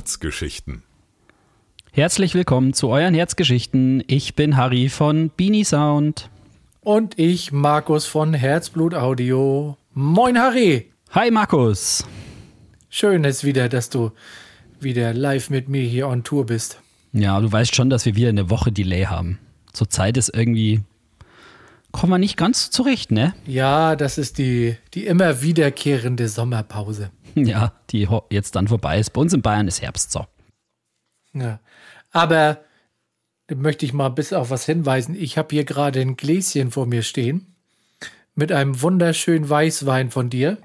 Herzgeschichten. Herzlich willkommen zu euren Herzgeschichten. Ich bin Harry von Beanie Sound. Und ich, Markus von Herzblut Audio. Moin, Harry. Hi, Markus. Schön ist wieder, dass du wieder live mit mir hier on Tour bist. Ja, du weißt schon, dass wir wieder eine Woche Delay haben. Zurzeit ist irgendwie kommen wir nicht ganz zurecht, ne? Ja, das ist die, die immer wiederkehrende Sommerpause. Ja, die jetzt dann vorbei ist. Bei uns in Bayern ist Herbst so. Ja. Aber da möchte ich mal bis auf was hinweisen. Ich habe hier gerade ein Gläschen vor mir stehen mit einem wunderschönen Weißwein von dir.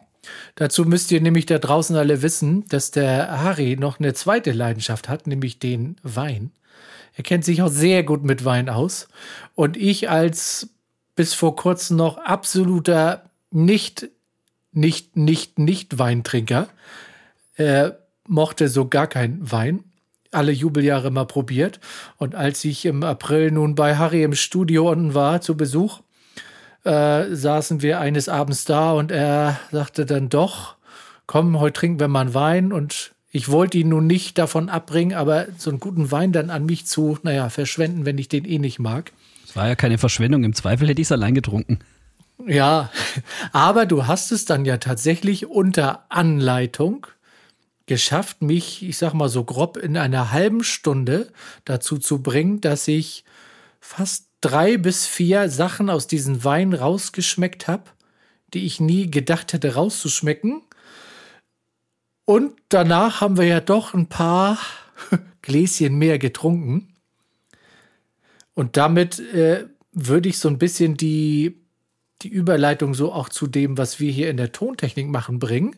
Dazu müsst ihr nämlich da draußen alle wissen, dass der Harry noch eine zweite Leidenschaft hat, nämlich den Wein. Er kennt sich auch sehr gut mit Wein aus. Und ich als bis vor kurzem noch absoluter nicht, nicht, nicht, nicht Weintrinker. Äh, mochte so gar keinen Wein. Alle Jubeljahre mal probiert. Und als ich im April nun bei Harry im Studio unten war zu Besuch, äh, saßen wir eines Abends da und er sagte dann doch, komm, heute trinken wir mal einen Wein und ich wollte ihn nun nicht davon abbringen, aber so einen guten Wein dann an mich zu, naja, verschwenden, wenn ich den eh nicht mag. War ja keine Verschwendung. Im Zweifel hätte ich es allein getrunken. Ja, aber du hast es dann ja tatsächlich unter Anleitung geschafft, mich, ich sag mal so grob, in einer halben Stunde dazu zu bringen, dass ich fast drei bis vier Sachen aus diesem Wein rausgeschmeckt habe, die ich nie gedacht hätte rauszuschmecken. Und danach haben wir ja doch ein paar Gläschen mehr getrunken. Und damit äh, würde ich so ein bisschen die, die Überleitung so auch zu dem, was wir hier in der Tontechnik machen, bringen,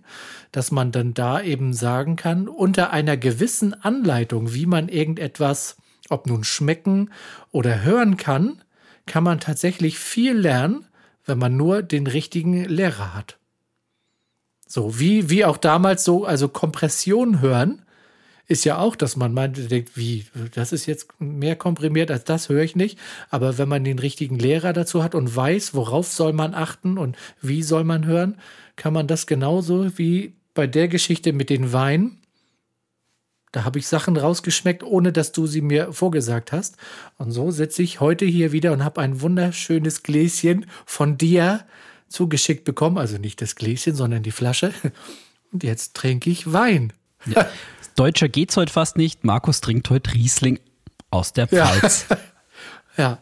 dass man dann da eben sagen kann, unter einer gewissen Anleitung, wie man irgendetwas, ob nun schmecken oder hören kann, kann man tatsächlich viel lernen, wenn man nur den richtigen Lehrer hat. So, wie, wie auch damals so, also Kompression hören, ist ja auch, dass man meint, denkt, wie, das ist jetzt mehr komprimiert als das, höre ich nicht. Aber wenn man den richtigen Lehrer dazu hat und weiß, worauf soll man achten und wie soll man hören, kann man das genauso wie bei der Geschichte mit den Weinen. Da habe ich Sachen rausgeschmeckt, ohne dass du sie mir vorgesagt hast. Und so sitze ich heute hier wieder und habe ein wunderschönes Gläschen von dir zugeschickt bekommen. Also nicht das Gläschen, sondern die Flasche. Und jetzt trinke ich Wein. Ja. Deutscher geht's heute fast nicht. Markus trinkt heute Riesling aus der Pfalz. Ja. ja.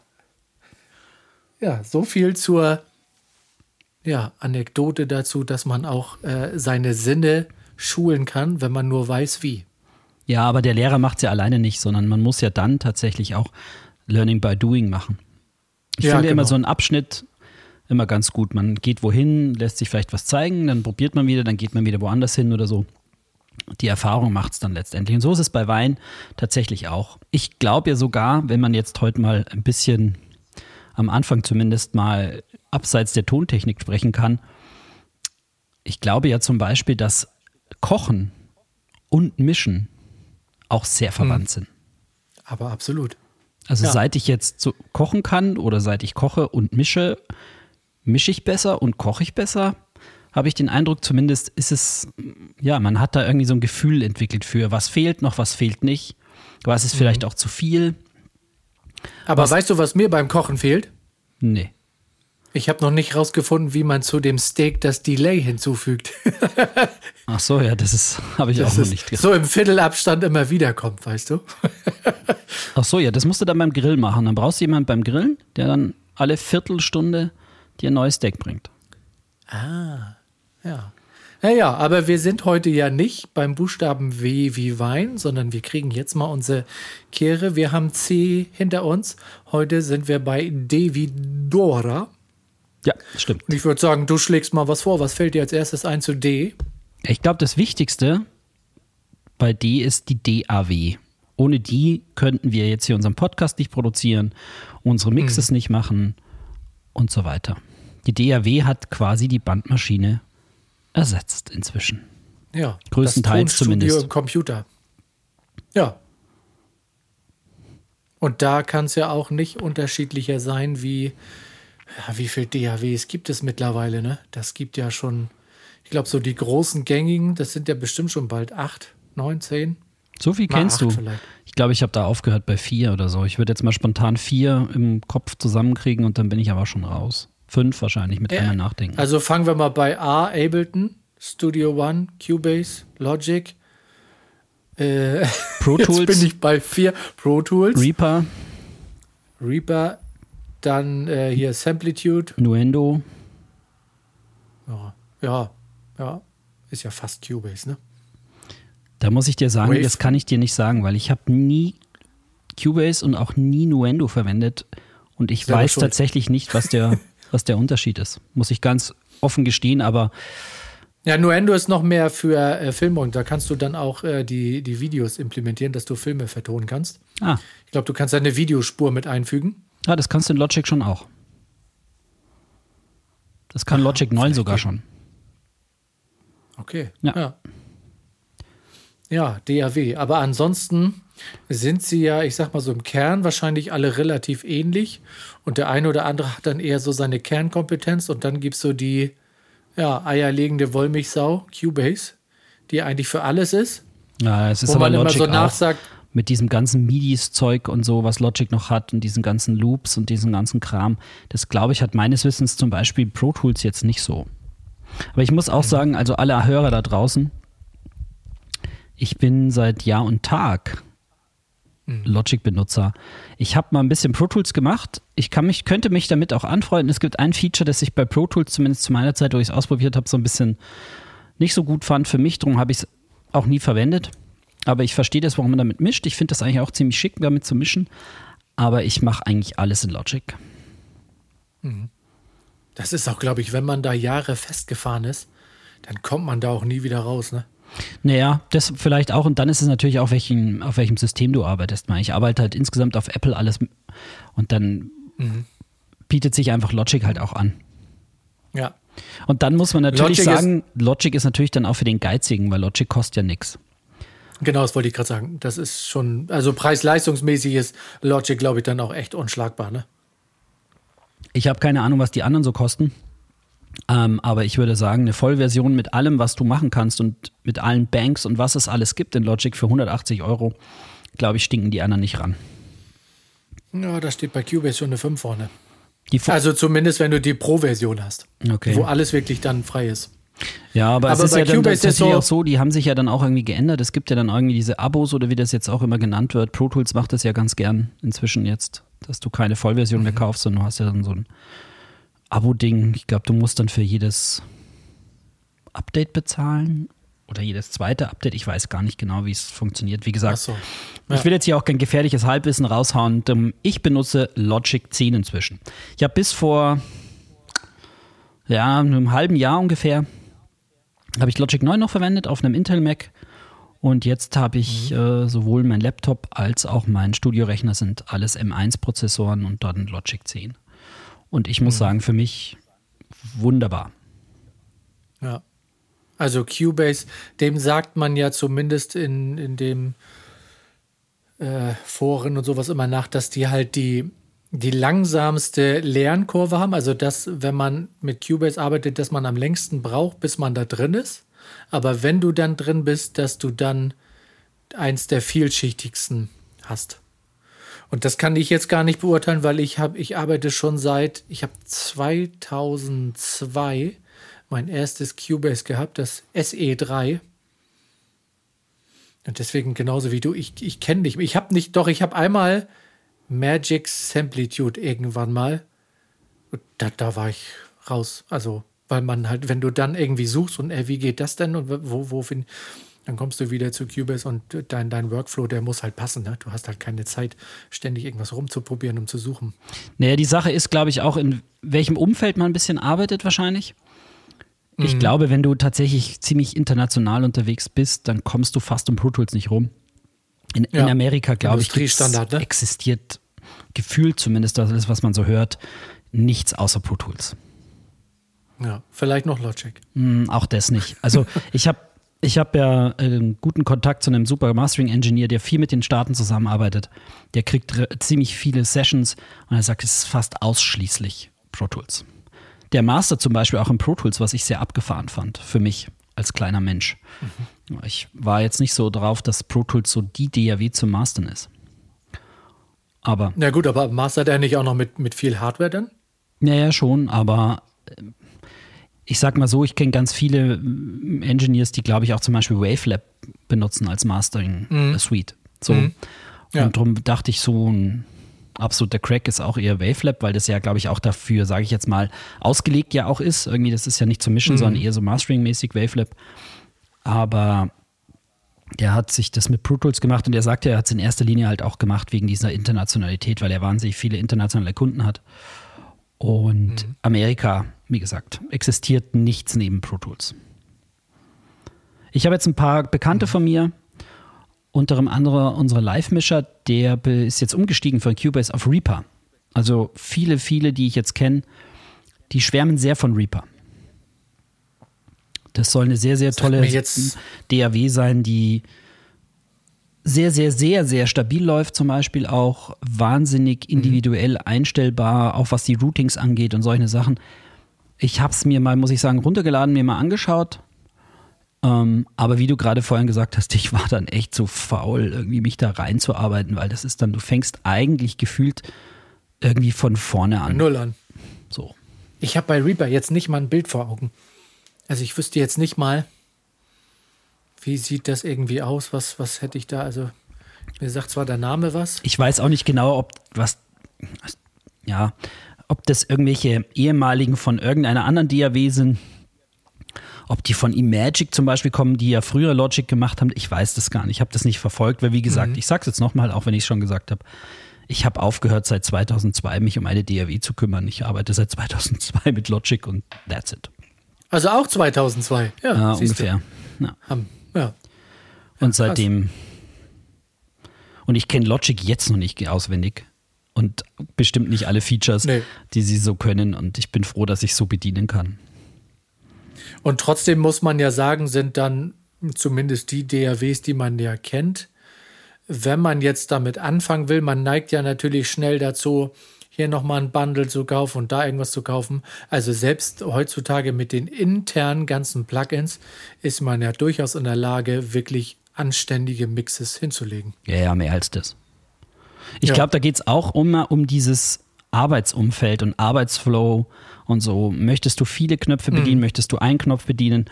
Ja, so viel zur ja, Anekdote dazu, dass man auch äh, seine Sinne schulen kann, wenn man nur weiß, wie. Ja, aber der Lehrer macht es ja alleine nicht, sondern man muss ja dann tatsächlich auch Learning by Doing machen. Ich ja, finde genau. immer so einen Abschnitt immer ganz gut. Man geht wohin, lässt sich vielleicht was zeigen, dann probiert man wieder, dann geht man wieder woanders hin oder so die Erfahrung macht es dann letztendlich. Und so ist es bei Wein tatsächlich auch. Ich glaube ja sogar, wenn man jetzt heute mal ein bisschen am Anfang zumindest mal abseits der Tontechnik sprechen kann, ich glaube ja zum Beispiel, dass Kochen und Mischen auch sehr hm. verwandt sind. Aber absolut. Also ja. seit ich jetzt so kochen kann oder seit ich koche und mische, mische ich besser und koche ich besser habe ich den Eindruck, zumindest ist es, ja, man hat da irgendwie so ein Gefühl entwickelt für, was fehlt noch, was fehlt nicht, was ist vielleicht mhm. auch zu viel. Aber was, weißt du, was mir beim Kochen fehlt? Nee. Ich habe noch nicht rausgefunden, wie man zu dem Steak das Delay hinzufügt. Ach so, ja, das ist habe ich das auch noch nicht. So im Viertelabstand immer wieder kommt, weißt du? Ach so, ja, das musst du dann beim Grill machen. Dann brauchst du jemanden beim Grillen, der dann alle Viertelstunde dir ein neues Steak bringt. Ah. Ja. Naja, aber wir sind heute ja nicht beim Buchstaben W wie Wein, sondern wir kriegen jetzt mal unsere Kehre. Wir haben C hinter uns. Heute sind wir bei D wie Dora. Ja, stimmt. Und ich würde sagen, du schlägst mal was vor. Was fällt dir als erstes ein zu D? Ich glaube, das Wichtigste bei D ist die DAW. Ohne die könnten wir jetzt hier unseren Podcast nicht produzieren, unsere Mixes mhm. nicht machen und so weiter. Die DAW hat quasi die Bandmaschine ersetzt inzwischen. Ja, größtenteils das zumindest. im Computer. Ja. Und da kann es ja auch nicht unterschiedlicher sein, wie ja, wie viel DAWs gibt es mittlerweile, ne? Das gibt ja schon, ich glaube, so die großen gängigen, das sind ja bestimmt schon bald acht, neun, zehn. So viel kennst du. Vielleicht. Ich glaube, ich habe da aufgehört bei vier oder so. Ich würde jetzt mal spontan vier im Kopf zusammenkriegen und dann bin ich aber schon raus. Fünf wahrscheinlich mit äh, einmal nachdenken. Also fangen wir mal bei A, Ableton, Studio One, Cubase, Logic. Äh, Pro Tools. Jetzt bin ich bei vier. Pro Tools. Reaper. Reaper. Dann äh, hier Samplitude. Nuendo. Ja, ja, ja. Ist ja fast Cubase, ne? Da muss ich dir sagen, Wave. das kann ich dir nicht sagen, weil ich habe nie Cubase und auch nie Nuendo verwendet und ich Selber weiß schuld. tatsächlich nicht, was der, was der Unterschied ist. Muss ich ganz offen gestehen, aber ja, Nuendo ist noch mehr für äh, Filmung. Da kannst du dann auch äh, die, die Videos implementieren, dass du Filme vertonen kannst. Ah. Ich glaube, du kannst eine Videospur mit einfügen. Ja, ah, das kannst du in Logic schon auch. Das kann Logic 9 sogar schon. Okay. Ja. ja. Ja, DAW. Aber ansonsten sind sie ja, ich sag mal so im Kern wahrscheinlich alle relativ ähnlich. Und der eine oder andere hat dann eher so seine Kernkompetenz und dann gibt es so die ja, eierlegende Wollmilchsau, Cubase, die eigentlich für alles ist. Ja, es ist wo aber man Logic immer so nachsagt. Mit diesem ganzen MIDIs-Zeug und so, was Logic noch hat und diesen ganzen Loops und diesen ganzen Kram. Das glaube ich hat meines Wissens zum Beispiel Pro Tools jetzt nicht so. Aber ich muss auch mhm. sagen, also alle Hörer da draußen, ich bin seit Jahr und Tag. Logic-Benutzer. Ich habe mal ein bisschen Pro Tools gemacht. Ich kann mich, könnte mich damit auch anfreunden. Es gibt ein Feature, das ich bei Pro Tools zumindest zu meiner Zeit, wo ich es ausprobiert habe, so ein bisschen nicht so gut fand für mich. Darum habe ich es auch nie verwendet. Aber ich verstehe das, warum man damit mischt. Ich finde das eigentlich auch ziemlich schick, damit zu mischen. Aber ich mache eigentlich alles in Logic. Mhm. Das ist auch, glaube ich, wenn man da Jahre festgefahren ist, dann kommt man da auch nie wieder raus, ne? Naja, das vielleicht auch. Und dann ist es natürlich auch, welchen, auf welchem System du arbeitest. Ich arbeite halt insgesamt auf Apple alles und dann mhm. bietet sich einfach Logic halt auch an. Ja. Und dann muss man natürlich Logic sagen, ist, Logic ist natürlich dann auch für den Geizigen, weil Logic kostet ja nichts. Genau, das wollte ich gerade sagen. Das ist schon, also preis-leistungsmäßig ist Logic, glaube ich, dann auch echt unschlagbar, ne? Ich habe keine Ahnung, was die anderen so kosten. Ähm, aber ich würde sagen, eine Vollversion mit allem, was du machen kannst und mit allen Banks und was es alles gibt in Logic für 180 Euro, glaube ich, stinken die anderen nicht ran. Ja, da steht bei Cubase schon eine 5 vorne. also zumindest, wenn du die Pro-Version hast, okay. wo alles wirklich dann frei ist. Ja, aber, aber es ist ja dann tatsächlich so auch so, die haben sich ja dann auch irgendwie geändert. Es gibt ja dann irgendwie diese Abos oder wie das jetzt auch immer genannt wird. Pro Tools macht das ja ganz gern inzwischen jetzt, dass du keine Vollversion mhm. mehr kaufst, sondern du hast ja dann so ein Abo-Ding. Ich glaube, du musst dann für jedes Update bezahlen oder jedes zweite Update. Ich weiß gar nicht genau, wie es funktioniert. Wie gesagt, so. ja. ich will jetzt hier auch kein gefährliches Halbwissen raushauen. Ich benutze Logic 10 inzwischen. Ich habe bis vor ja, einem halben Jahr ungefähr habe ich Logic 9 noch verwendet auf einem Intel Mac. Und jetzt habe ich mhm. äh, sowohl mein Laptop als auch mein Studiorechner sind alles M1-Prozessoren und dann Logic 10. Und ich muss mhm. sagen, für mich wunderbar. Ja. Also Cubase, dem sagt man ja zumindest in, in dem äh, Foren und sowas immer nach, dass die halt die, die langsamste Lernkurve haben. Also dass, wenn man mit Cubase arbeitet, dass man am längsten braucht, bis man da drin ist. Aber wenn du dann drin bist, dass du dann eins der vielschichtigsten hast. Und das kann ich jetzt gar nicht beurteilen, weil ich habe, ich arbeite schon seit, ich habe 2002 mein erstes Cubase gehabt, das SE3. Und deswegen genauso wie du, ich, ich kenne dich. Ich habe nicht, doch, ich habe einmal Magic Samplitude irgendwann mal. Da, da war ich raus. Also, weil man halt, wenn du dann irgendwie suchst und äh, wie geht das denn und wo, wo find, dann kommst du wieder zu Cubase und dein, dein Workflow, der muss halt passen. Ne? Du hast halt keine Zeit, ständig irgendwas rumzuprobieren, um zu suchen. Naja, die Sache ist, glaube ich, auch, in welchem Umfeld man ein bisschen arbeitet wahrscheinlich. Ich mhm. glaube, wenn du tatsächlich ziemlich international unterwegs bist, dann kommst du fast um Pro Tools nicht rum. In, ja. in Amerika, glaube ich, ne? existiert gefühlt zumindest, das ist, was man so hört, nichts außer Pro Tools. Ja, vielleicht noch Logic. Mm, auch das nicht. Also ich habe ich habe ja äh, guten Kontakt zu einem super Mastering-Engineer, der viel mit den Staaten zusammenarbeitet. Der kriegt ziemlich viele Sessions und er sagt, es ist fast ausschließlich Pro Tools. Der Master zum Beispiel auch in Pro Tools, was ich sehr abgefahren fand für mich. als kleiner Mensch. Mhm. Ich war jetzt nicht so drauf, dass Pro Tools so die DAW zum Mastern ist. Aber. Na gut, aber mastert er nicht auch noch mit, mit viel Hardware dann? Ja, ja, schon, aber ich sag mal so, ich kenne ganz viele äh, Engineers, die, glaube ich, auch zum Beispiel Wavelab benutzen als Mastering-Suite. Mhm. So. Mhm. Ja. Und darum dachte ich, so ein absoluter Crack ist auch eher Wavelab, weil das ja, glaube ich, auch dafür, sage ich jetzt mal, ausgelegt ja auch ist. Irgendwie, das ist ja nicht zum Mischen, mhm. sondern eher so Mastering-mäßig Wavelab. Aber der hat sich das mit Pro Tools gemacht und er sagte, er hat es in erster Linie halt auch gemacht wegen dieser Internationalität, weil er wahnsinnig viele internationale Kunden hat. Und mhm. Amerika, wie gesagt, existiert nichts neben Pro Tools. Ich habe jetzt ein paar Bekannte mhm. von mir, unter anderem unsere Live-Mischer, der ist jetzt umgestiegen von Cubase auf Reaper. Also viele, viele, die ich jetzt kenne, die schwärmen sehr von Reaper. Das soll eine sehr, sehr tolle DAW sein, die sehr, sehr, sehr, sehr stabil läuft, zum Beispiel auch wahnsinnig mhm. individuell mhm. einstellbar, auch was die Routings angeht und solche Sachen. Ich habe es mir mal, muss ich sagen, runtergeladen, mir mal angeschaut ähm, aber wie du gerade vorhin gesagt hast, ich war dann echt so faul, irgendwie mich da reinzuarbeiten, weil das ist dann, du fängst eigentlich gefühlt irgendwie von vorne an. Null an. So. Ich habe bei Reaper jetzt nicht mal ein Bild vor Augen. Also ich wüsste jetzt nicht mal, wie sieht das irgendwie aus? Was, was hätte ich da? Also, mir sagt zwar der Name was. Ich weiß auch nicht genau, ob was, ja, ob das irgendwelche ehemaligen von irgendeiner anderen DAW sind ob die von Imagic zum Beispiel kommen, die ja früher Logic gemacht haben, ich weiß das gar nicht. Ich habe das nicht verfolgt, weil wie gesagt, mhm. ich sage es jetzt nochmal, auch wenn ich es schon gesagt habe, ich habe aufgehört seit 2002 mich um eine DAW zu kümmern. Ich arbeite seit 2002 mit Logic und that's it. Also auch 2002, ja, ja ungefähr. Ja. Ja. Und seitdem und ich kenne Logic jetzt noch nicht auswendig und bestimmt nicht alle Features, nee. die sie so können und ich bin froh, dass ich so bedienen kann. Und trotzdem muss man ja sagen, sind dann zumindest die DAWs, die man ja kennt, wenn man jetzt damit anfangen will, man neigt ja natürlich schnell dazu, hier nochmal ein Bundle zu kaufen und da irgendwas zu kaufen. Also selbst heutzutage mit den internen ganzen Plugins ist man ja durchaus in der Lage, wirklich anständige Mixes hinzulegen. Ja, ja, mehr als das. Ich ja. glaube, da geht es auch um, um dieses Arbeitsumfeld und Arbeitsflow und so. Möchtest du viele Knöpfe mhm. bedienen, mhm. möchtest du einen Knopf bedienen?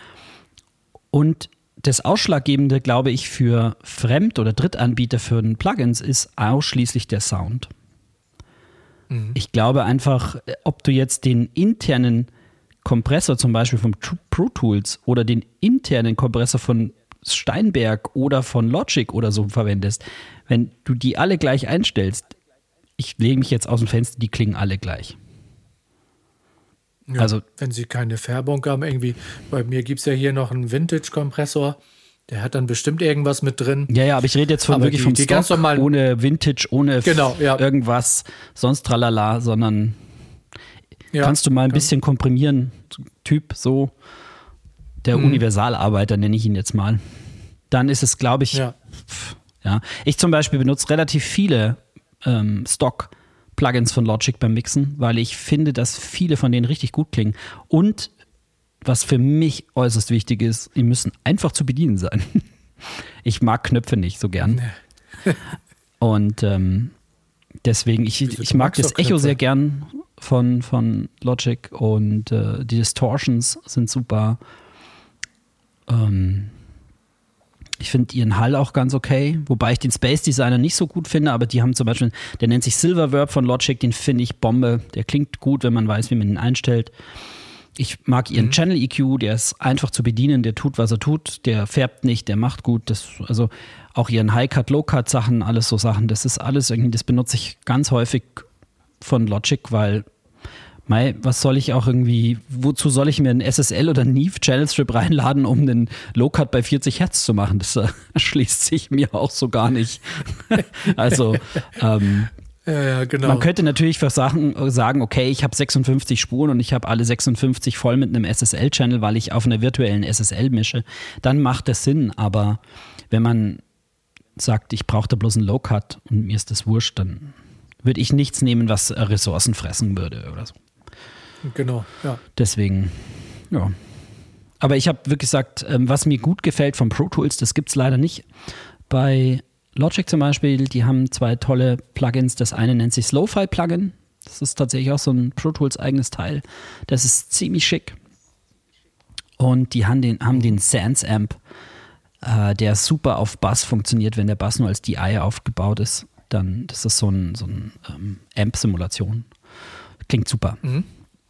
Und das Ausschlaggebende, glaube ich, für Fremd- oder Drittanbieter für ein Plugins ist ausschließlich der Sound. Mhm. Ich glaube einfach, ob du jetzt den internen Kompressor zum Beispiel von Pro Tools oder den internen Kompressor von Steinberg oder von Logic oder so verwendest, wenn du die alle gleich einstellst, ich lege mich jetzt aus dem Fenster, die klingen alle gleich. Ja, also, wenn sie keine Färbung haben, irgendwie, bei mir gibt es ja hier noch einen Vintage-Kompressor. Der hat dann bestimmt irgendwas mit drin. Ja, ja, aber ich rede jetzt von aber wirklich die, vom die Stock, ganz normal, ohne Vintage, ohne genau, ja. irgendwas, sonst tralala, sondern ja, kannst du mal ein kann. bisschen komprimieren, Typ so, der hm. Universalarbeiter nenne ich ihn jetzt mal. Dann ist es, glaube ich, ja. Pf, ja. Ich zum Beispiel benutze relativ viele ähm, Stock- Plugins von Logic beim Mixen, weil ich finde, dass viele von denen richtig gut klingen. Und was für mich äußerst wichtig ist, die müssen einfach zu bedienen sein. Ich mag Knöpfe nicht so gern. Und ähm, deswegen, ich, ich mag das Echo sehr gern von, von Logic und äh, die Distortions sind super. Ähm, ich finde ihren Hall auch ganz okay, wobei ich den Space Designer nicht so gut finde, aber die haben zum Beispiel, der nennt sich Silververb von Logic, den finde ich Bombe. Der klingt gut, wenn man weiß, wie man ihn einstellt. Ich mag ihren mhm. Channel EQ, der ist einfach zu bedienen, der tut, was er tut, der färbt nicht, der macht gut. Das, also auch ihren High-Cut, Low-Cut-Sachen, alles so Sachen, das ist alles irgendwie, das benutze ich ganz häufig von Logic, weil Mei, was soll ich auch irgendwie, wozu soll ich mir einen SSL oder Neve Channel Strip reinladen, um einen Low-Cut bei 40 Hertz zu machen? Das erschließt sich mir auch so gar nicht. also, ähm, ja, ja, genau. Man könnte natürlich für Sachen sagen, okay, ich habe 56 Spuren und ich habe alle 56 voll mit einem SSL-Channel, weil ich auf einer virtuellen SSL mische. Dann macht das Sinn, aber wenn man sagt, ich brauche da bloß einen Low-Cut und mir ist das wurscht, dann würde ich nichts nehmen, was Ressourcen fressen würde oder so. Genau, ja. Deswegen, ja. Aber ich habe wirklich gesagt, ähm, was mir gut gefällt von Pro Tools, das gibt es leider nicht. Bei Logic zum Beispiel, die haben zwei tolle Plugins. Das eine nennt sich Slowfi Plugin. Das ist tatsächlich auch so ein Pro Tools eigenes Teil. Das ist ziemlich schick. Und die haben den, haben den Sans Amp, äh, der super auf Bass funktioniert, wenn der Bass nur als DI aufgebaut ist. Dann das ist so ein, so ein ähm, Amp-Simulation. Klingt super. Mhm.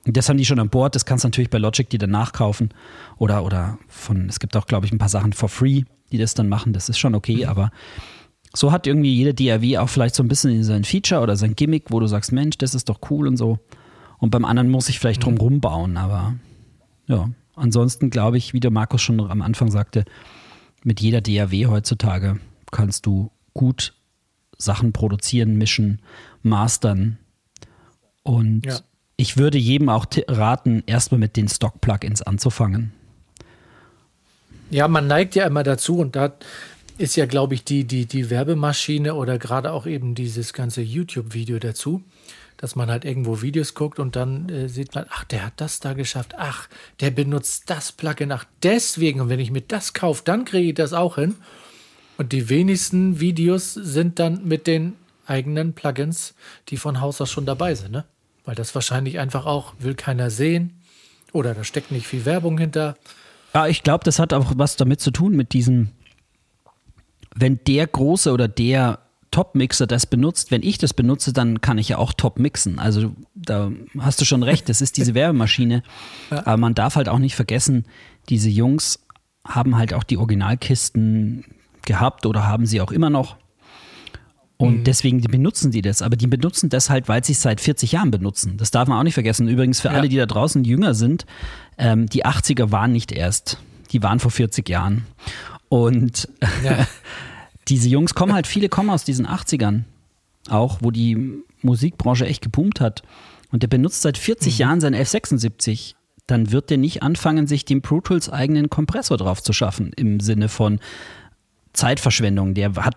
Das haben die schon an Bord. Das kannst du natürlich bei Logic die dann nachkaufen. Oder, oder von, es gibt auch, glaube ich, ein paar Sachen for free, die das dann machen. Das ist schon okay, mhm. aber so hat irgendwie jede DAW auch vielleicht so ein bisschen sein Feature oder sein Gimmick, wo du sagst, Mensch, das ist doch cool und so. Und beim anderen muss ich vielleicht drum mhm. rumbauen, aber ja. Ansonsten glaube ich, wie der Markus schon am Anfang sagte, mit jeder DAW heutzutage kannst du gut Sachen produzieren, mischen, mastern. Und ja. ich würde jedem auch raten, erstmal mit den Stock-Plugins anzufangen. Ja, man neigt ja immer dazu und da ist ja, glaube ich, die, die, die Werbemaschine oder gerade auch eben dieses ganze YouTube-Video dazu, dass man halt irgendwo Videos guckt und dann äh, sieht man, ach, der hat das da geschafft, ach, der benutzt das Plugin, ach, deswegen, und wenn ich mir das kaufe, dann kriege ich das auch hin. Und die wenigsten Videos sind dann mit den eigenen Plugins, die von Haus aus schon dabei sind, ne? Weil das wahrscheinlich einfach auch will keiner sehen oder da steckt nicht viel Werbung hinter. Ja, ich glaube, das hat auch was damit zu tun mit diesem wenn der große oder der Top-Mixer das benutzt, wenn ich das benutze, dann kann ich ja auch top mixen. Also da hast du schon recht, das ist diese Werbemaschine. Ja. Aber man darf halt auch nicht vergessen, diese Jungs haben halt auch die Originalkisten gehabt oder haben sie auch immer noch. Und mhm. deswegen benutzen die das. Aber die benutzen das halt, weil sie es seit 40 Jahren benutzen. Das darf man auch nicht vergessen. Übrigens für ja. alle, die da draußen jünger sind, ähm, die 80er waren nicht erst. Die waren vor 40 Jahren. Und ja. diese Jungs kommen halt, viele kommen aus diesen 80ern auch, wo die Musikbranche echt gepumpt hat. Und der benutzt seit 40 mhm. Jahren sein F76. Dann wird der nicht anfangen, sich den Pro Tools eigenen Kompressor drauf zu schaffen, im Sinne von Zeitverschwendung. Der hat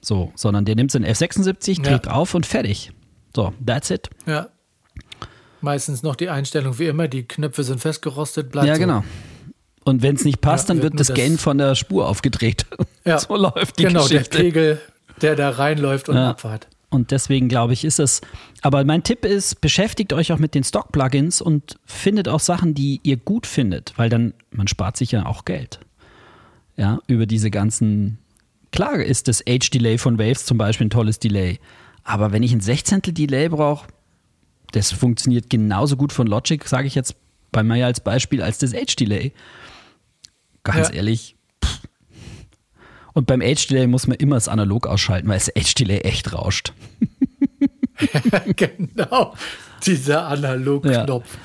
so, sondern der nimmt seinen F76, trägt ja. auf und fertig. So, that's it. Ja. Meistens noch die Einstellung wie immer, die Knöpfe sind festgerostet, bleibt Ja, so. genau. Und wenn es nicht passt, ja, dann wird, wird das Gain von der Spur aufgedreht. Ja, so läuft die genau, Geschichte. Genau, der Pegel, der da reinläuft und ja. abfahrt. Und deswegen glaube ich, ist es. Aber mein Tipp ist, beschäftigt euch auch mit den Stock-Plugins und findet auch Sachen, die ihr gut findet, weil dann, man spart sich ja auch Geld. Ja, über diese ganzen. Klar ist das Age-Delay von Waves zum Beispiel ein tolles Delay. Aber wenn ich ein Sechzehntel Delay brauche, das funktioniert genauso gut von Logic, sage ich jetzt bei mir als Beispiel, als das Age-Delay. Ganz ja. ehrlich. Pff. Und beim Age-Delay muss man immer das Analog ausschalten, weil das Age-Delay echt rauscht. genau, dieser Analog-Knopf. Ja.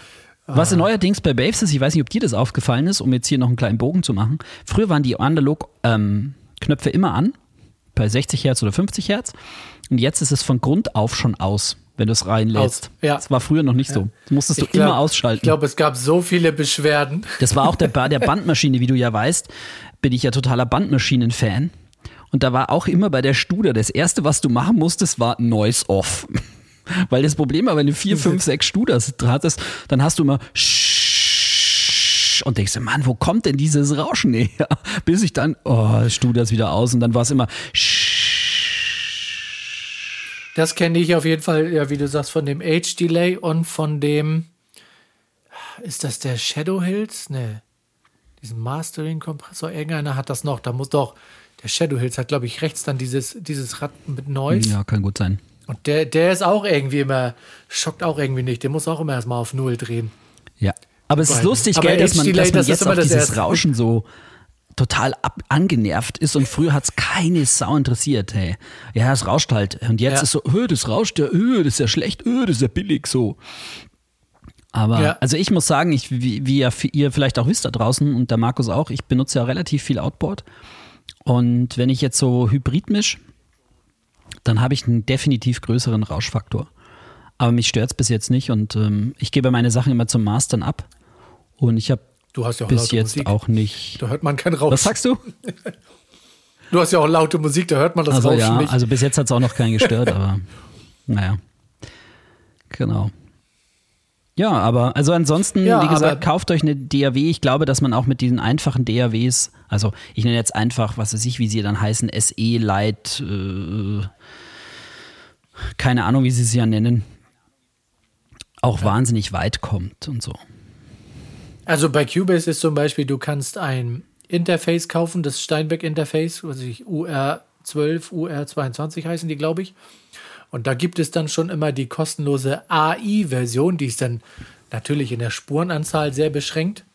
Was ah. neuerdings bei Baves ist, ich weiß nicht, ob dir das aufgefallen ist, um jetzt hier noch einen kleinen Bogen zu machen. Früher waren die Analog-Knöpfe ähm, immer an, bei 60 Hertz oder 50 Hertz. Und jetzt ist es von Grund auf schon aus wenn du es reinlädst. Ja. Das war früher noch nicht ja. so. Das musstest du glaub, immer ausschalten. Ich glaube, es gab so viele Beschwerden. Das war auch der, der Bandmaschine, wie du ja weißt, bin ich ja totaler Bandmaschinen-Fan. Und da war auch immer bei der Studer, das erste, was du machen musstest, war Noise Off. Weil das Problem war, wenn du vier, fünf, sechs Studers hattest, dann hast du immer und denkst Mann, wo kommt denn dieses Rauschen her? Bis ich dann, oh, Studers wieder aus und dann war es immer das kenne ich auf jeden Fall, ja, wie du sagst, von dem Age Delay und von dem. Ist das der Shadow Hills? Ne. Diesen Mastering-Kompressor. Irgendeiner hat das noch. Da muss doch. Der Shadow Hills hat, glaube ich, rechts dann dieses, dieses Rad mit Noise. Ja, kann gut sein. Und der, der ist auch irgendwie immer, schockt auch irgendwie nicht. Der muss auch immer erstmal auf Null drehen. Ja. Aber es ist lustig, gell, dass man, dass man das jetzt auch dieses Rauschen so total ab angenervt ist und früher hat es keine Sau interessiert, hey. Ja, es rauscht halt. Und jetzt ja. ist so, öh, das rauscht ja, öh, das ist ja schlecht, öh, das ist ja billig so. Aber, ja. also ich muss sagen, ich, wie, wie ihr vielleicht auch wisst da draußen und der Markus auch, ich benutze ja relativ viel Outboard. Und wenn ich jetzt so Hybrid mische, dann habe ich einen definitiv größeren Rauschfaktor. Aber mich stört es bis jetzt nicht und ähm, ich gebe meine Sachen immer zum Mastern ab. Und ich habe Du hast ja auch Bis jetzt Musik. auch nicht. Da hört man kein Rauschen. Was sagst du? Du hast ja auch laute Musik, da hört man das also, Rauschen ja, nicht. Also bis jetzt hat es auch noch keinen gestört, aber naja. Genau. Ja, aber also ansonsten, ja, wie gesagt, kauft euch eine DAW. Ich glaube, dass man auch mit diesen einfachen DAWs, also ich nenne jetzt einfach, was weiß ich, wie sie dann heißen, SE Light, äh, keine Ahnung, wie sie sie ja nennen, auch ja. wahnsinnig weit kommt und so. Also bei Cubase ist zum Beispiel, du kannst ein Interface kaufen, das Steinbeck-Interface, was ich UR12, UR22 heißen die, glaube ich. Und da gibt es dann schon immer die kostenlose AI-Version, die ist dann natürlich in der Spurenanzahl sehr beschränkt.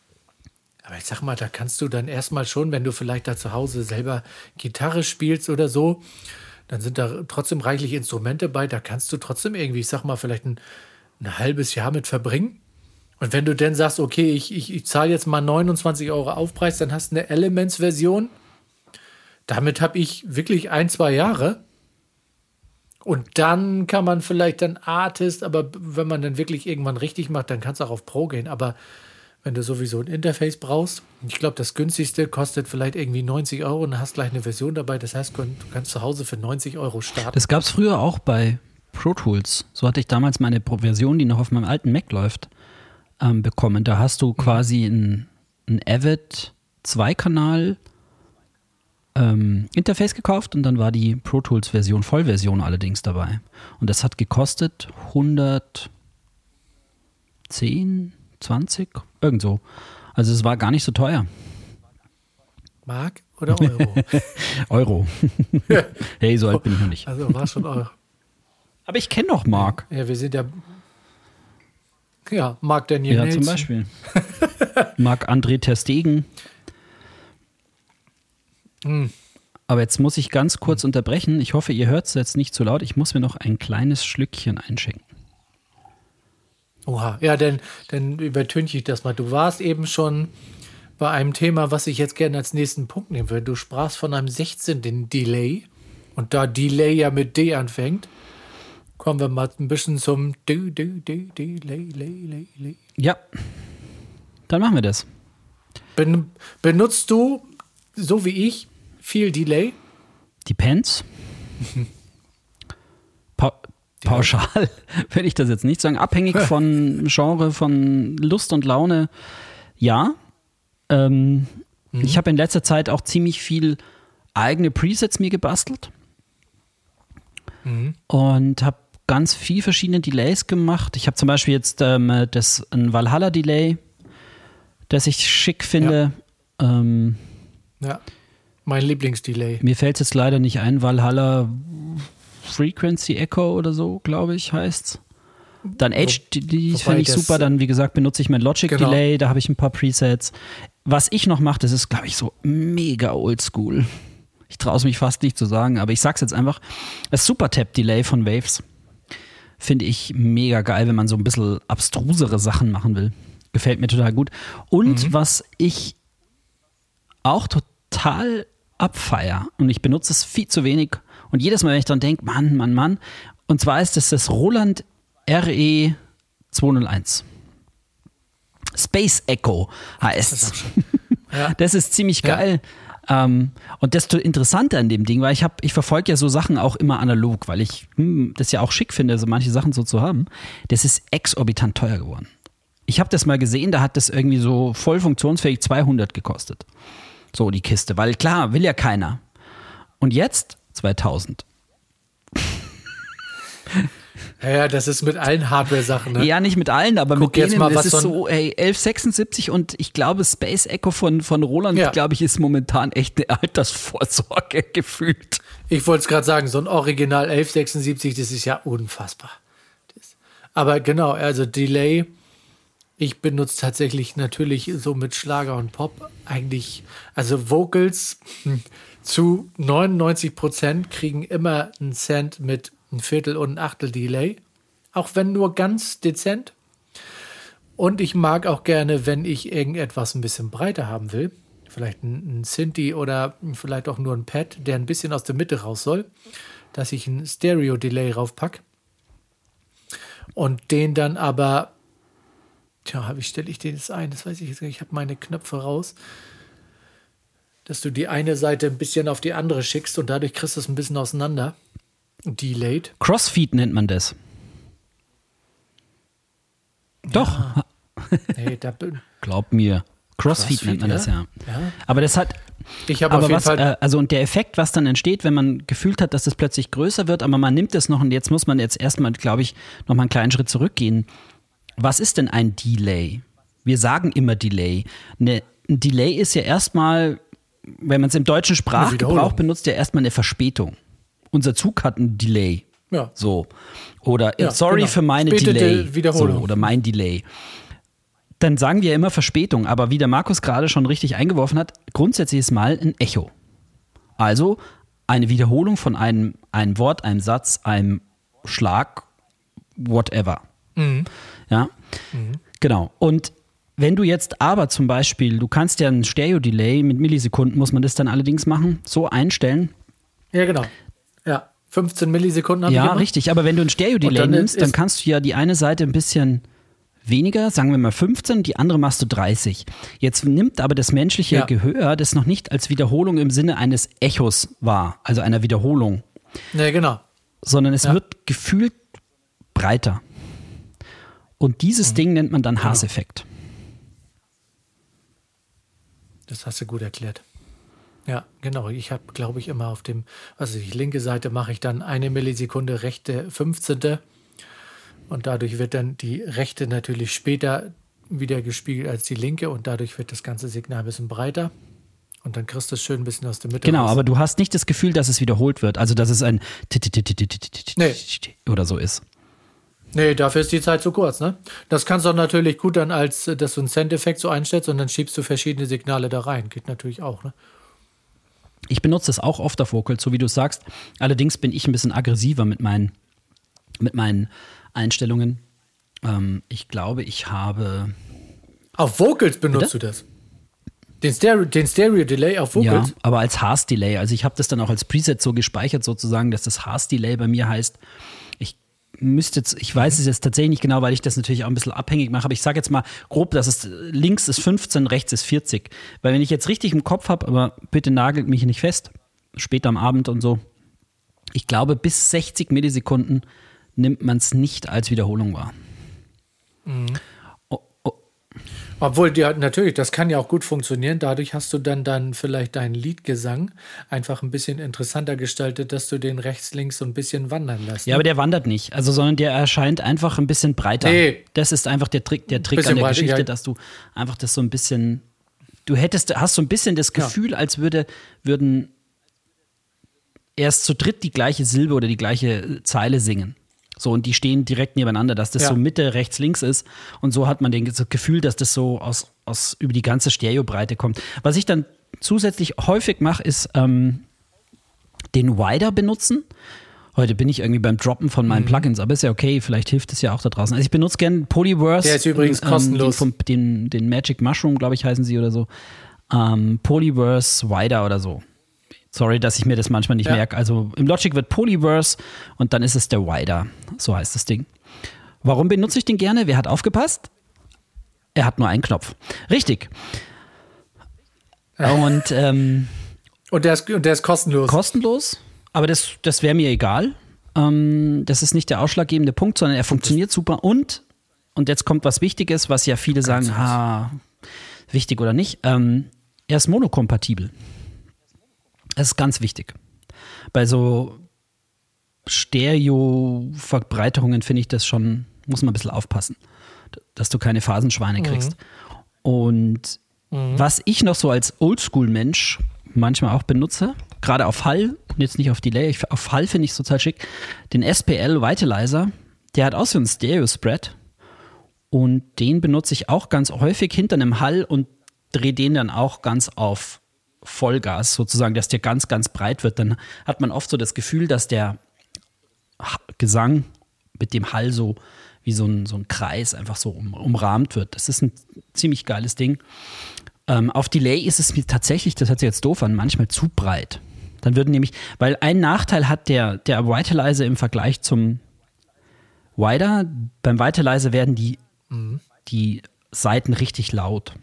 Aber ich sag mal, da kannst du dann erstmal schon, wenn du vielleicht da zu Hause selber Gitarre spielst oder so, dann sind da trotzdem reichlich Instrumente bei. Da kannst du trotzdem irgendwie, ich sag mal, vielleicht ein, ein halbes Jahr mit verbringen. Und wenn du dann sagst, okay, ich, ich, ich zahle jetzt mal 29 Euro Aufpreis, dann hast du eine Elements-Version. Damit habe ich wirklich ein, zwei Jahre. Und dann kann man vielleicht dann Artist, aber wenn man dann wirklich irgendwann richtig macht, dann kannst du auch auf Pro gehen. Aber wenn du sowieso ein Interface brauchst, ich glaube, das günstigste kostet vielleicht irgendwie 90 Euro und hast gleich eine Version dabei. Das heißt, du kannst zu Hause für 90 Euro starten. Das gab es früher auch bei Pro Tools. So hatte ich damals meine Version, die noch auf meinem alten Mac läuft, ähm, bekommen. Da hast du mhm. quasi ein, ein Avid Zweikanal ähm, Interface gekauft und dann war die Pro Tools Version, Vollversion allerdings dabei. Und das hat gekostet 110, 20, irgend so. Also es war gar nicht so teuer. Mark oder Euro? Euro. hey, so alt bin ich noch nicht. Also war schon Euro. Aber ich kenne noch Mark. Ja, wir sind ja. Ja, Mark Daniel. Ja, Nelson. zum Beispiel. Mark André Terstegen. Hm. Aber jetzt muss ich ganz kurz unterbrechen. Ich hoffe, ihr hört es jetzt nicht zu laut. Ich muss mir noch ein kleines Schlückchen einschenken. Oha, ja, dann, dann übertünche ich das mal. Du warst eben schon bei einem Thema, was ich jetzt gerne als nächsten Punkt nehmen würde. Du sprachst von einem 16. Delay. Und da Delay ja mit D anfängt, kommen wir mal ein bisschen zum D, D, D, Delay, Delay, Delay. Ja, dann machen wir das. Ben, benutzt du, so wie ich, viel Delay? Depends. pa pauschal würde ich das jetzt nicht sagen. Abhängig von Genre, von Lust und Laune, ja. Ähm, mhm. Ich habe in letzter Zeit auch ziemlich viel eigene Presets mir gebastelt. Mhm. Und habe ganz viel verschiedene Delays gemacht. Ich habe zum Beispiel jetzt ähm, das ein Valhalla-Delay, das ich schick finde. Ja. Ähm, ja. Mein Lieblingsdelay. Mir fällt es jetzt leider nicht ein, Valhalla Frequency Echo oder so, glaube ich, heißt Dann HD, fände ich super. Dann, wie gesagt, benutze ich mein Logic genau. Delay, da habe ich ein paar Presets. Was ich noch mache, das ist, glaube ich, so mega oldschool. Ich traue es mich fast nicht zu sagen, aber ich sag's jetzt einfach. Das Super Tap Delay von Waves finde ich mega geil, wenn man so ein bisschen abstrusere Sachen machen will. Gefällt mir total gut. Und mhm. was ich auch total abfeier und ich benutze es viel zu wenig und jedes Mal, wenn ich dann denke, Mann, Mann, Mann, und zwar ist es das Roland RE 201. Space Echo heißt es. Ja. Das ist ziemlich geil. Ja. Ähm, und desto interessanter an dem Ding, weil ich habe, ich verfolge ja so Sachen auch immer analog, weil ich hm, das ja auch schick finde, so manche Sachen so zu haben. Das ist exorbitant teuer geworden. Ich habe das mal gesehen, da hat das irgendwie so voll funktionsfähig 200 gekostet. So die Kiste, weil klar, will ja keiner. Und jetzt 2000. Ja, das ist mit allen Hardware-Sachen. Ne? Ja, nicht mit allen, aber Guck mit denen. Mal, das ist so, ey, 1176 und ich glaube, Space Echo von, von Roland, ja. glaube ich, ist momentan echt eine Altersvorsorge gefühlt. Ich wollte es gerade sagen, so ein Original 1176, das ist ja unfassbar. Das, aber genau, also Delay ich benutze tatsächlich natürlich so mit Schlager und Pop eigentlich, also Vocals hm, zu 99 Prozent kriegen immer einen Cent mit ein Viertel und ein Achtel Delay. Auch wenn nur ganz dezent. Und ich mag auch gerne, wenn ich irgendetwas ein bisschen breiter haben will, vielleicht ein, ein Synthi oder vielleicht auch nur ein Pad, der ein bisschen aus der Mitte raus soll, dass ich ein Stereo-Delay raufpacke und den dann aber Tja, wie stelle ich den jetzt ein? Das weiß ich jetzt nicht. Ich habe meine Knöpfe raus. Dass du die eine Seite ein bisschen auf die andere schickst und dadurch kriegst du es ein bisschen auseinander. Delayed. Crossfeed nennt man das. Doch. Ja. Nee, da, Glaub mir. Crossfeed, Crossfeed, nennt man das ja. ja. Aber das hat, Ich habe auf aber jeden was, Fall. äh, also und der Effekt, was dann entsteht, wenn man gefühlt hat, dass das plötzlich größer wird, aber man nimmt es noch und jetzt muss man jetzt erstmal, glaube ich, noch mal einen kleinen Schritt zurückgehen. Was ist denn ein Delay? Wir sagen immer Delay. Ne, ein Delay ist ja erstmal, wenn man es im deutschen Sprachgebrauch benutzt, ja erstmal eine Verspätung. Unser Zug hat einen Delay. ja. So. Oder äh, Ja, sorry genau. für meine Späte Delay. De- Wiederholung. So, oder mein Delay. Dann sagen wir immer Verspätung, aber wie der Markus gerade schon richtig eingeworfen hat, grundsätzlich ist mal ein Echo. Also eine Wiederholung von einem, einem Wort, einem Satz, einem Schlag, whatever. Ja, genau. Und wenn du jetzt aber zum Beispiel, du kannst ja ein Stereo-Delay mit Millisekunden, muss man das dann allerdings machen, so einstellen, ja, genau. Ja. 15 Millisekunden habe ich Ja, richtig. Aber wenn du ein Stereo-Delay nimmst, dann kannst du ja die eine Seite ein bisschen weniger, sagen wir mal 15, die andere machst du 30. Jetzt nimmt aber das menschliche Ja. Gehör das noch nicht als Wiederholung im Sinne eines Echos wahr, also einer Wiederholung, Nee, genau. sondern es Ja. wird gefühlt breiter. Und Mhm. dieses Ding nennt man dann Genau. Haaseffekt. Das hast du gut erklärt. Ja, genau. Ich habe, glaube ich, immer auf dem, also die linke Seite mache ich dann eine Millisekunde, rechte 15. Und dadurch wird dann die rechte natürlich später wieder gespiegelt als die linke und dadurch wird das ganze Signal ein bisschen breiter. Und dann kriegst du es schön ein bisschen aus der Mitte. Genau, raus. aber du hast nicht das Gefühl, dass es wiederholt wird, also dass es ein Nee. oder so ist. Nee, dafür ist die Zeit zu kurz, ne? Das kannst du auch natürlich gut dann als, dass du einen Cent-Effekt so einstellst und dann schiebst du verschiedene Signale da rein. Geht natürlich auch, ne? Ich benutze das auch oft auf Vocals, so wie du sagst. Allerdings bin ich ein bisschen aggressiver mit meinen, mit meinen Einstellungen. Ähm, ich glaube, ich habe. Auf Vocals benutzt Bitte? du das? Den Stereo, den Stereo Delay auf Ja, Vocals? aber als Haas-Delay. Also ich habe das dann auch als Preset so gespeichert, sozusagen, dass das Haas-Delay bei mir heißt. Müsste ich weiß es jetzt tatsächlich nicht genau, weil ich das natürlich auch ein bisschen abhängig mache, aber ich sage jetzt mal grob, dass es links ist 15, rechts ist 40. Weil wenn ich jetzt richtig im Kopf habe, aber bitte nagelt mich nicht fest, später am Abend und so, ich glaube, bis 60 Millisekunden nimmt man es nicht als Wiederholung wahr. Oh, Obwohl, ja, natürlich, das kann ja auch gut funktionieren. Dadurch hast du dann, dann vielleicht deinen Liedgesang einfach ein bisschen interessanter gestaltet, dass du den rechts, links so ein bisschen wandern lässt. Ja, aber der wandert nicht. Also, sondern der erscheint einfach ein bisschen breiter. Nee. Das ist einfach der Trick, der Trick Bisschen an der Geschichte, ja. dass du einfach das so ein bisschen. Du hättest, hast so ein bisschen das Ja. Gefühl, als würde, würden erst zu dritt die gleiche Silbe oder die gleiche Zeile singen. So, und die stehen direkt nebeneinander, dass das Ja. so Mitte, rechts, links ist. Und so hat man den, das Gefühl, dass das so aus, aus über die ganze Stereobreite kommt. Was ich dann zusätzlich häufig mache, ist ähm, den Wider benutzen. Heute bin ich irgendwie beim Droppen von Mhm. meinen Plugins, aber ist ja okay, vielleicht hilft es ja auch da draußen. Also ich benutze gerne Polyverse. Der ist übrigens kostenlos. Den, vom, den, den Magic Mushroom, glaube ich, heißen sie oder so. Ähm, Polyverse Wider oder so. Sorry, dass ich mir das manchmal nicht Ja. merke. Also im Logic wird Polyverse und dann ist es der Wider. So heißt das Ding. Warum benutze ich den gerne? Wer hat aufgepasst? Er hat nur einen Knopf. Richtig. Und ähm, Und der ist, und der ist kostenlos. kostenlos, aber das, das wäre mir egal. Ähm, das ist nicht der ausschlaggebende Punkt, sondern er funktioniert super und, und jetzt kommt was Wichtiges, was ja viele sagen, ha, wichtig oder nicht, ähm, er ist monokompatibel. Das ist ganz wichtig. Bei so Stereo-Verbreiterungen finde ich das schon, muss man ein bisschen aufpassen, dass du keine Phasenschweine kriegst. Und was ich noch so als Oldschool-Mensch manchmal auch benutze, gerade auf Hall, jetzt nicht auf Delay, ich, auf Hall finde ich es total schick, den SPL Vitalizer, der hat auch so einen Stereo-Spread und den benutze ich auch ganz häufig hinter einem Hall und drehe den dann auch ganz auf Vollgas sozusagen, dass der ganz, ganz breit wird. Dann hat man oft so das Gefühl, dass der Gesang mit dem Hall so wie so ein, so ein Kreis einfach so um, umrahmt wird. Das ist ein ziemlich geiles Ding. Ähm, auf Delay ist es mir tatsächlich, das hört sich jetzt doof an, manchmal zu breit. Dann würden nämlich, weil ein Nachteil hat der, der Vitalizer im Vergleich zum Wider. Beim Vitalizer werden die, die Seiten richtig laut.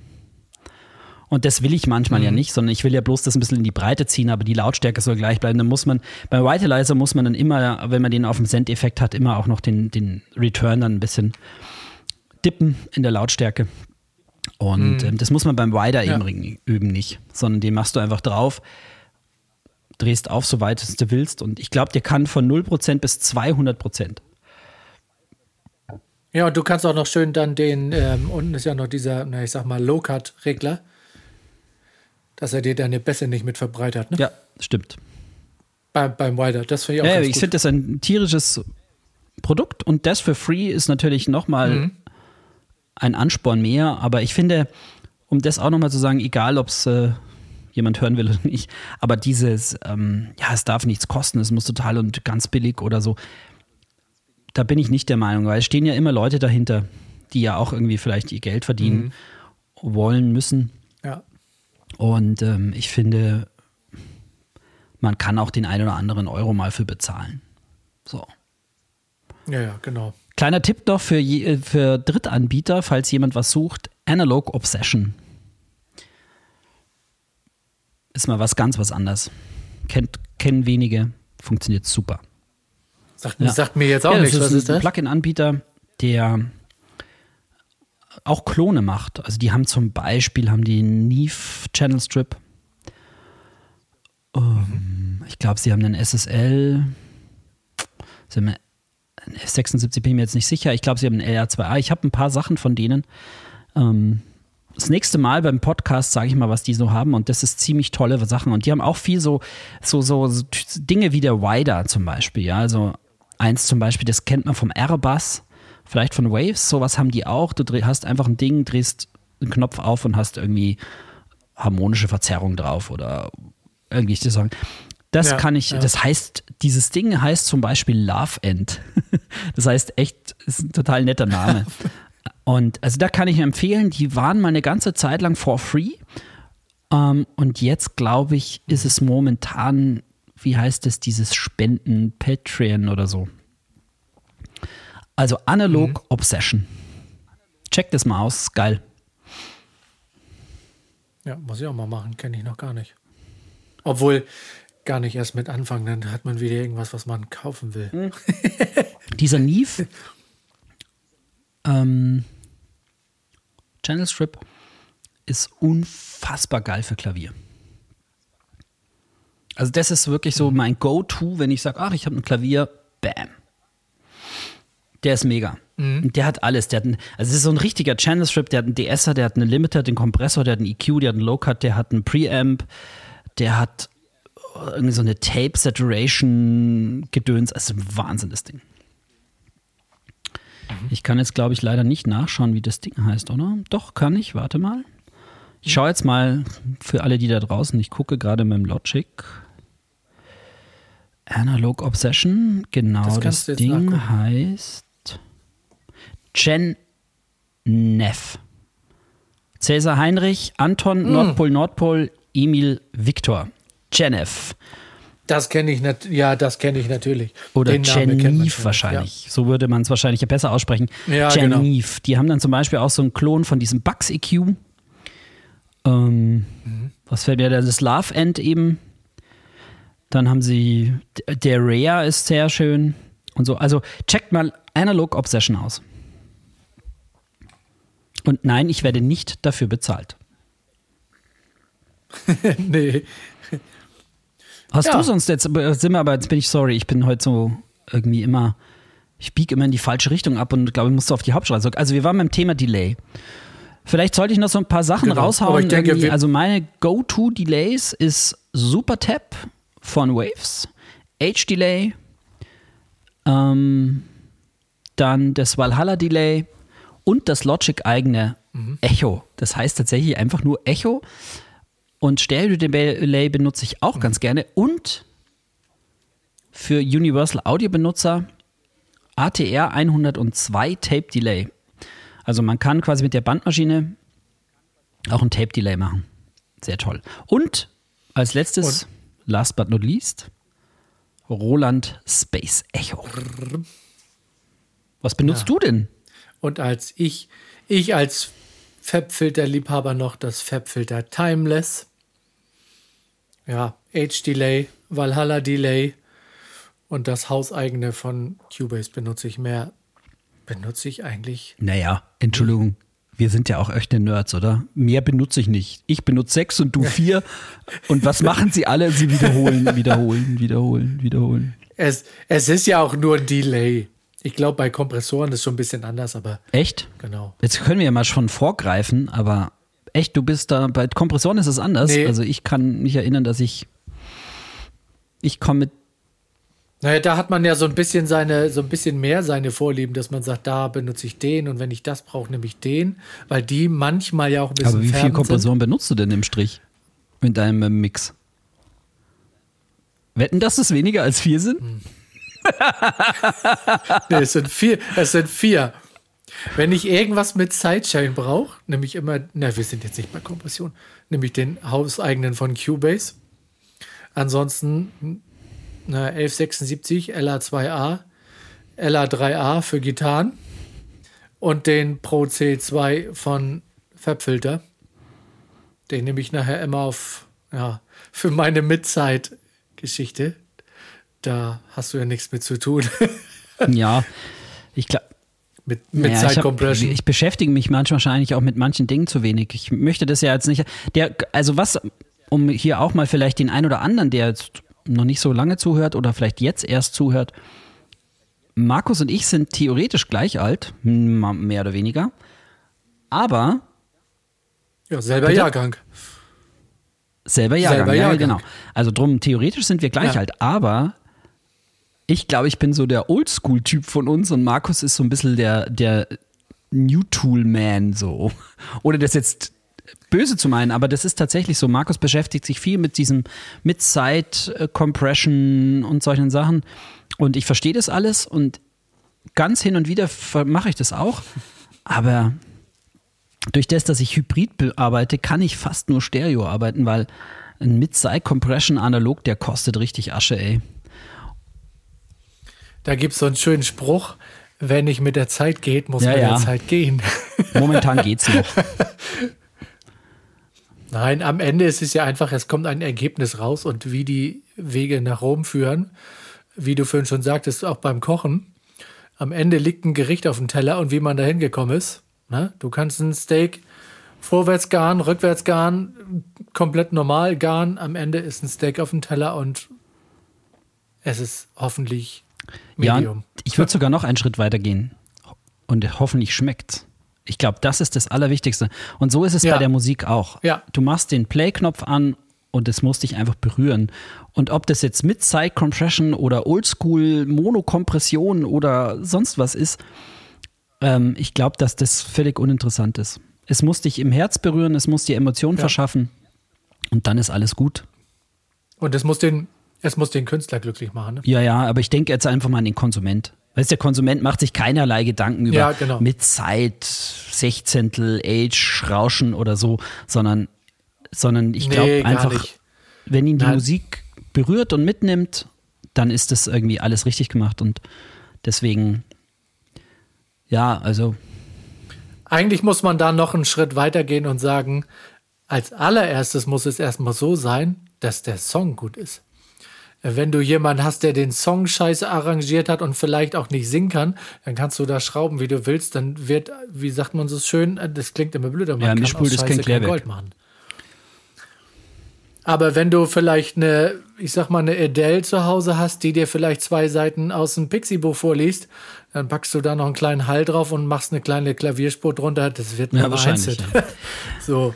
Und das will ich manchmal ja nicht, sondern ich will ja bloß das ein bisschen in die Breite ziehen, aber die Lautstärke soll gleich bleiben. Dann muss man, beim Vitalizer muss man dann immer, wenn man den auf dem Send-Effekt hat, immer auch noch den, den Return dann ein bisschen dippen in der Lautstärke. Und mhm. ähm, das muss man beim Wider ja. eben üben nicht, sondern den machst du einfach drauf, drehst auf, so weit du willst. Und ich glaube, der kann von 0% bis 200%. Ja, und du kannst auch noch schön dann den, ähm, unten ist ja noch dieser, na, ich sag mal, Low-Cut-Regler, dass er dir deine Bässe nicht mit verbreitert. Ne? Ja, stimmt. Bei, beim Wider, das finde ich auch ja, Ich finde das ein tierisches Produkt und das für free ist natürlich nochmal mhm. ein Ansporn mehr. Aber ich finde, um das auch nochmal zu sagen, egal ob es äh, jemand hören will oder nicht, aber dieses, ähm, ja, es darf nichts kosten, es muss total und ganz billig oder so, da bin ich nicht der Meinung, weil es stehen ja immer Leute dahinter, die ja auch irgendwie vielleicht ihr Geld verdienen mhm. wollen müssen. Und ähm, ich finde, man kann auch den einen oder anderen Euro mal für bezahlen. So. Ja, ja, genau. Kleiner Tipp doch für, äh, für Drittanbieter, falls jemand was sucht: Analog Obsession. Ist mal was ganz was anderes. Kennt, kennen wenige, funktioniert super. Sagt, ja. sagt mir jetzt auch ja, nichts. Was ist das? Ein Plugin-Anbieter, der auch Klone macht. Also die haben zum Beispiel haben die Neve Channel Strip. Um, ich glaube, sie haben einen SSL. Sie haben einen F76 bin ich mir jetzt nicht sicher. Ich glaube, sie haben einen LR2A. Ich habe ein paar Sachen von denen. Ähm, das nächste Mal beim Podcast sage ich mal, was die so haben und das ist ziemlich tolle Sachen und die haben auch viel so so so, Dinge wie der Wider zum Beispiel, ja, also Eins zum Beispiel, das kennt man vom R-Bass, vielleicht von Waves, sowas haben die auch. Du hast einfach ein Ding, drehst einen Knopf auf und hast irgendwie harmonische Verzerrung drauf oder irgendwie zu sagen. Das ja, kann ich, ja. das heißt, dieses Ding heißt zum Beispiel Love End. das heißt echt, ist ein total netter Name. und also da kann ich empfehlen, die waren mal eine ganze Zeit lang for free. Um, ähm, und jetzt glaube ich, ist es momentan wie heißt es, dieses Spenden, Patreon oder so. Also Analog mhm. Obsession. Check das mal aus, geil. Ja, muss ich auch mal machen, kenne ich noch gar nicht. Obwohl, gar nicht erst mit anfangen, dann hat man wieder irgendwas, was man kaufen will. Mhm. Dieser Neve ähm, Channel Strip ist unfassbar geil für Klavier. Also das ist wirklich so mein Go-To, wenn ich sage, ach, ich habe ein Klavier, bam. Der ist mega. Mhm. Der hat alles. Der hat einen, also es ist so ein richtiger Channel Strip, der hat einen DSer, der hat einen Limiter, den Kompressor, der hat einen EQ, der hat einen Low-Cut, der hat einen Preamp, der hat irgendwie so eine Tape-Saturation-Gedöns. Also Wahnsinn, das Ding. Mhm. Ich kann jetzt, glaube ich, leider nicht nachschauen, wie das Ding heißt, oder? Doch, kann ich. Warte mal. Ich schaue jetzt mal für alle, die da draußen, ich gucke gerade mit dem Logic. Analog Obsession, genau, das, das Ding nachgucken. heißt Gen Neff. Cäsar Heinrich, Anton, mm. Nordpol, Nordpol, Emil, Viktor. Genef. Das kenne ich, ja, das kenne ich natürlich. Oder Geneve wahrscheinlich. Ja. So würde man es wahrscheinlich besser aussprechen. Ja, Geneve. Genau. Die haben dann zum Beispiel auch so einen Klon von diesem Bugs EQ. Ähm, mhm. Was fällt mir da? Das Love End eben. Dann haben sie, der Rare ist sehr schön und so. Also checkt mal Analog Obsession aus. Und nein, ich werde nicht dafür bezahlt. nee. Hast ja. du sonst jetzt, sind wir aber, jetzt bin ich sorry, ich bin heute so irgendwie immer, ich biege immer in die falsche Richtung ab und glaube, ich musste auf die Hauptstraße. Also wir waren beim Thema Delay. Vielleicht sollte ich noch so ein paar Sachen genau. raushauen. Denke, also meine Go-To-Delays ist Super Tap von Waves, H-Delay, ähm, dann das Valhalla-Delay und das Logic-eigene mhm. Echo. Das heißt tatsächlich einfach nur Echo. Und Stereo-Delay benutze ich auch mhm. ganz gerne. Und für Universal Audio-Benutzer ATR 102 Tape Delay. Also man kann quasi mit der Bandmaschine auch ein Tape Delay machen. Sehr toll. Und als letztes und last but not least, Roland Space Echo. Was benutzt ja. du denn? Und als ich, ich als Fabfilter-Liebhaber noch das Fabfilter Timeless. Ja, H-Delay, Valhalla Delay und das hauseigene von Cubase benutze ich mehr. benutze ich eigentlich. Naja, Entschuldigung. Wir sind ja auch echte Nerds, oder? Mehr benutze ich nicht. Ich benutze sechs und du vier. und was machen sie alle? Sie wiederholen, wiederholen, wiederholen, wiederholen. Es, es ist ja auch nur ein Delay. Ich glaube, bei Kompressoren ist es schon ein bisschen anders, aber. Echt? Genau. Jetzt können wir ja mal schon vorgreifen, aber echt, du bist da, bei Kompressoren ist es anders. Nee. Also ich kann mich erinnern, dass ich, ich komme mit naja, da hat man ja so ein bisschen seine, so ein bisschen mehr seine Vorlieben, dass man sagt, da benutze ich den und wenn ich das brauche, nehme ich den, weil die manchmal ja auch ein bisschen. Aber wie viele Kompressoren sind. benutzt du denn im Strich? Mit deinem Mix? Wetten, dass es weniger als vier sind? Hm. nee, es sind vier. Es sind vier. Wenn ich irgendwas mit Sidechain brauche, nehme ich immer, na, wir sind jetzt nicht bei Kompression, nehme ich den hauseigenen von Cubase. Ansonsten eine 1176 LA2A, LA3A für Gitarren und den Pro C2 von Fabfilter. Den nehme ich nachher immer auf, ja, für meine Midzeit-Geschichte. Da hast du ja nichts mit zu tun. ja, ich glaube. Mit, mit naja, ich, hab, ich, beschäftige mich manchmal wahrscheinlich auch mit manchen Dingen zu wenig. Ich möchte das ja jetzt nicht. Der, also was, um hier auch mal vielleicht den einen oder anderen, der jetzt noch nicht so lange zuhört oder vielleicht jetzt erst zuhört, Markus und ich sind theoretisch gleich alt, mehr oder weniger. Aber. Ja, selber bitte? Jahrgang. Selber Jahrgang, selber Jahrgang. ja, genau. Also drum, theoretisch sind wir gleich ja. alt, aber ich glaube, ich bin so der Oldschool-Typ von uns und Markus ist so ein bisschen der, der New Tool-Man, so. Ohne das jetzt böse zu meinen, aber das ist tatsächlich so. Markus beschäftigt sich viel mit diesem, mit Side Compression und solchen Sachen. Und ich verstehe das alles und ganz hin und wieder mache ich das auch. Aber durch das, dass ich Hybrid arbeite, kann ich fast nur Stereo arbeiten, weil ein Mid-Side Compression analog, der kostet richtig Asche, ey. Da gibt es so einen schönen Spruch, wenn nicht mit der Zeit geht, muss ja, mit ja. der Zeit gehen. Momentan geht's noch. Nein, am Ende ist es ja einfach, es kommt ein Ergebnis raus und wie die Wege nach Rom führen, wie du vorhin schon sagtest, auch beim Kochen. Am Ende liegt ein Gericht auf dem Teller und wie man da hingekommen ist. Ne? Du kannst ein Steak vorwärts garen, rückwärts garen, komplett normal garen. Am Ende ist ein Steak auf dem Teller und es ist hoffentlich Medium. Ja, ich würde sogar noch einen Schritt weiter gehen. Und hoffentlich schmeckt's. Ich glaube, das ist das Allerwichtigste. Und so ist es ja. bei der Musik auch. Ja. Du machst den Play-Knopf an und es muss dich einfach berühren. Und ob das jetzt mit Side Compression oder Oldschool Monokompression oder sonst was ist, ähm, ich glaube, dass das völlig uninteressant ist. Es muss dich im Herz berühren, es muss dir Emotionen ja. verschaffen und dann ist alles gut. Und es muss den, es muss den Künstler glücklich machen. Ne? Ja, ja, aber ich denke jetzt einfach mal an den Konsument. Weißt, der Konsument macht sich keinerlei Gedanken über ja, genau. mit Zeit, Sechzehntel, Age, Rauschen oder so, sondern, sondern ich glaube nee, einfach, wenn ihn die Nein. Musik berührt und mitnimmt, dann ist das irgendwie alles richtig gemacht und deswegen, ja, also. Eigentlich muss man da noch einen Schritt weitergehen und sagen, als allererstes muss es erstmal so sein, dass der Song gut ist wenn du jemanden hast, der den Song scheiße arrangiert hat und vielleicht auch nicht singen kann, dann kannst du da schrauben, wie du willst. Dann wird, wie sagt man so schön, das klingt immer blöd, aber man ja, kann Mischpult aus Scheiße kein, kein Gold machen. Aber wenn du vielleicht eine, ich sag mal, eine Adele zu Hause hast, die dir vielleicht zwei Seiten aus dem Pixie-Buch vorliest, dann packst du da noch einen kleinen Hall drauf und machst eine kleine Klavierspur drunter. Das wird ja, wahrscheinlich. Ja. so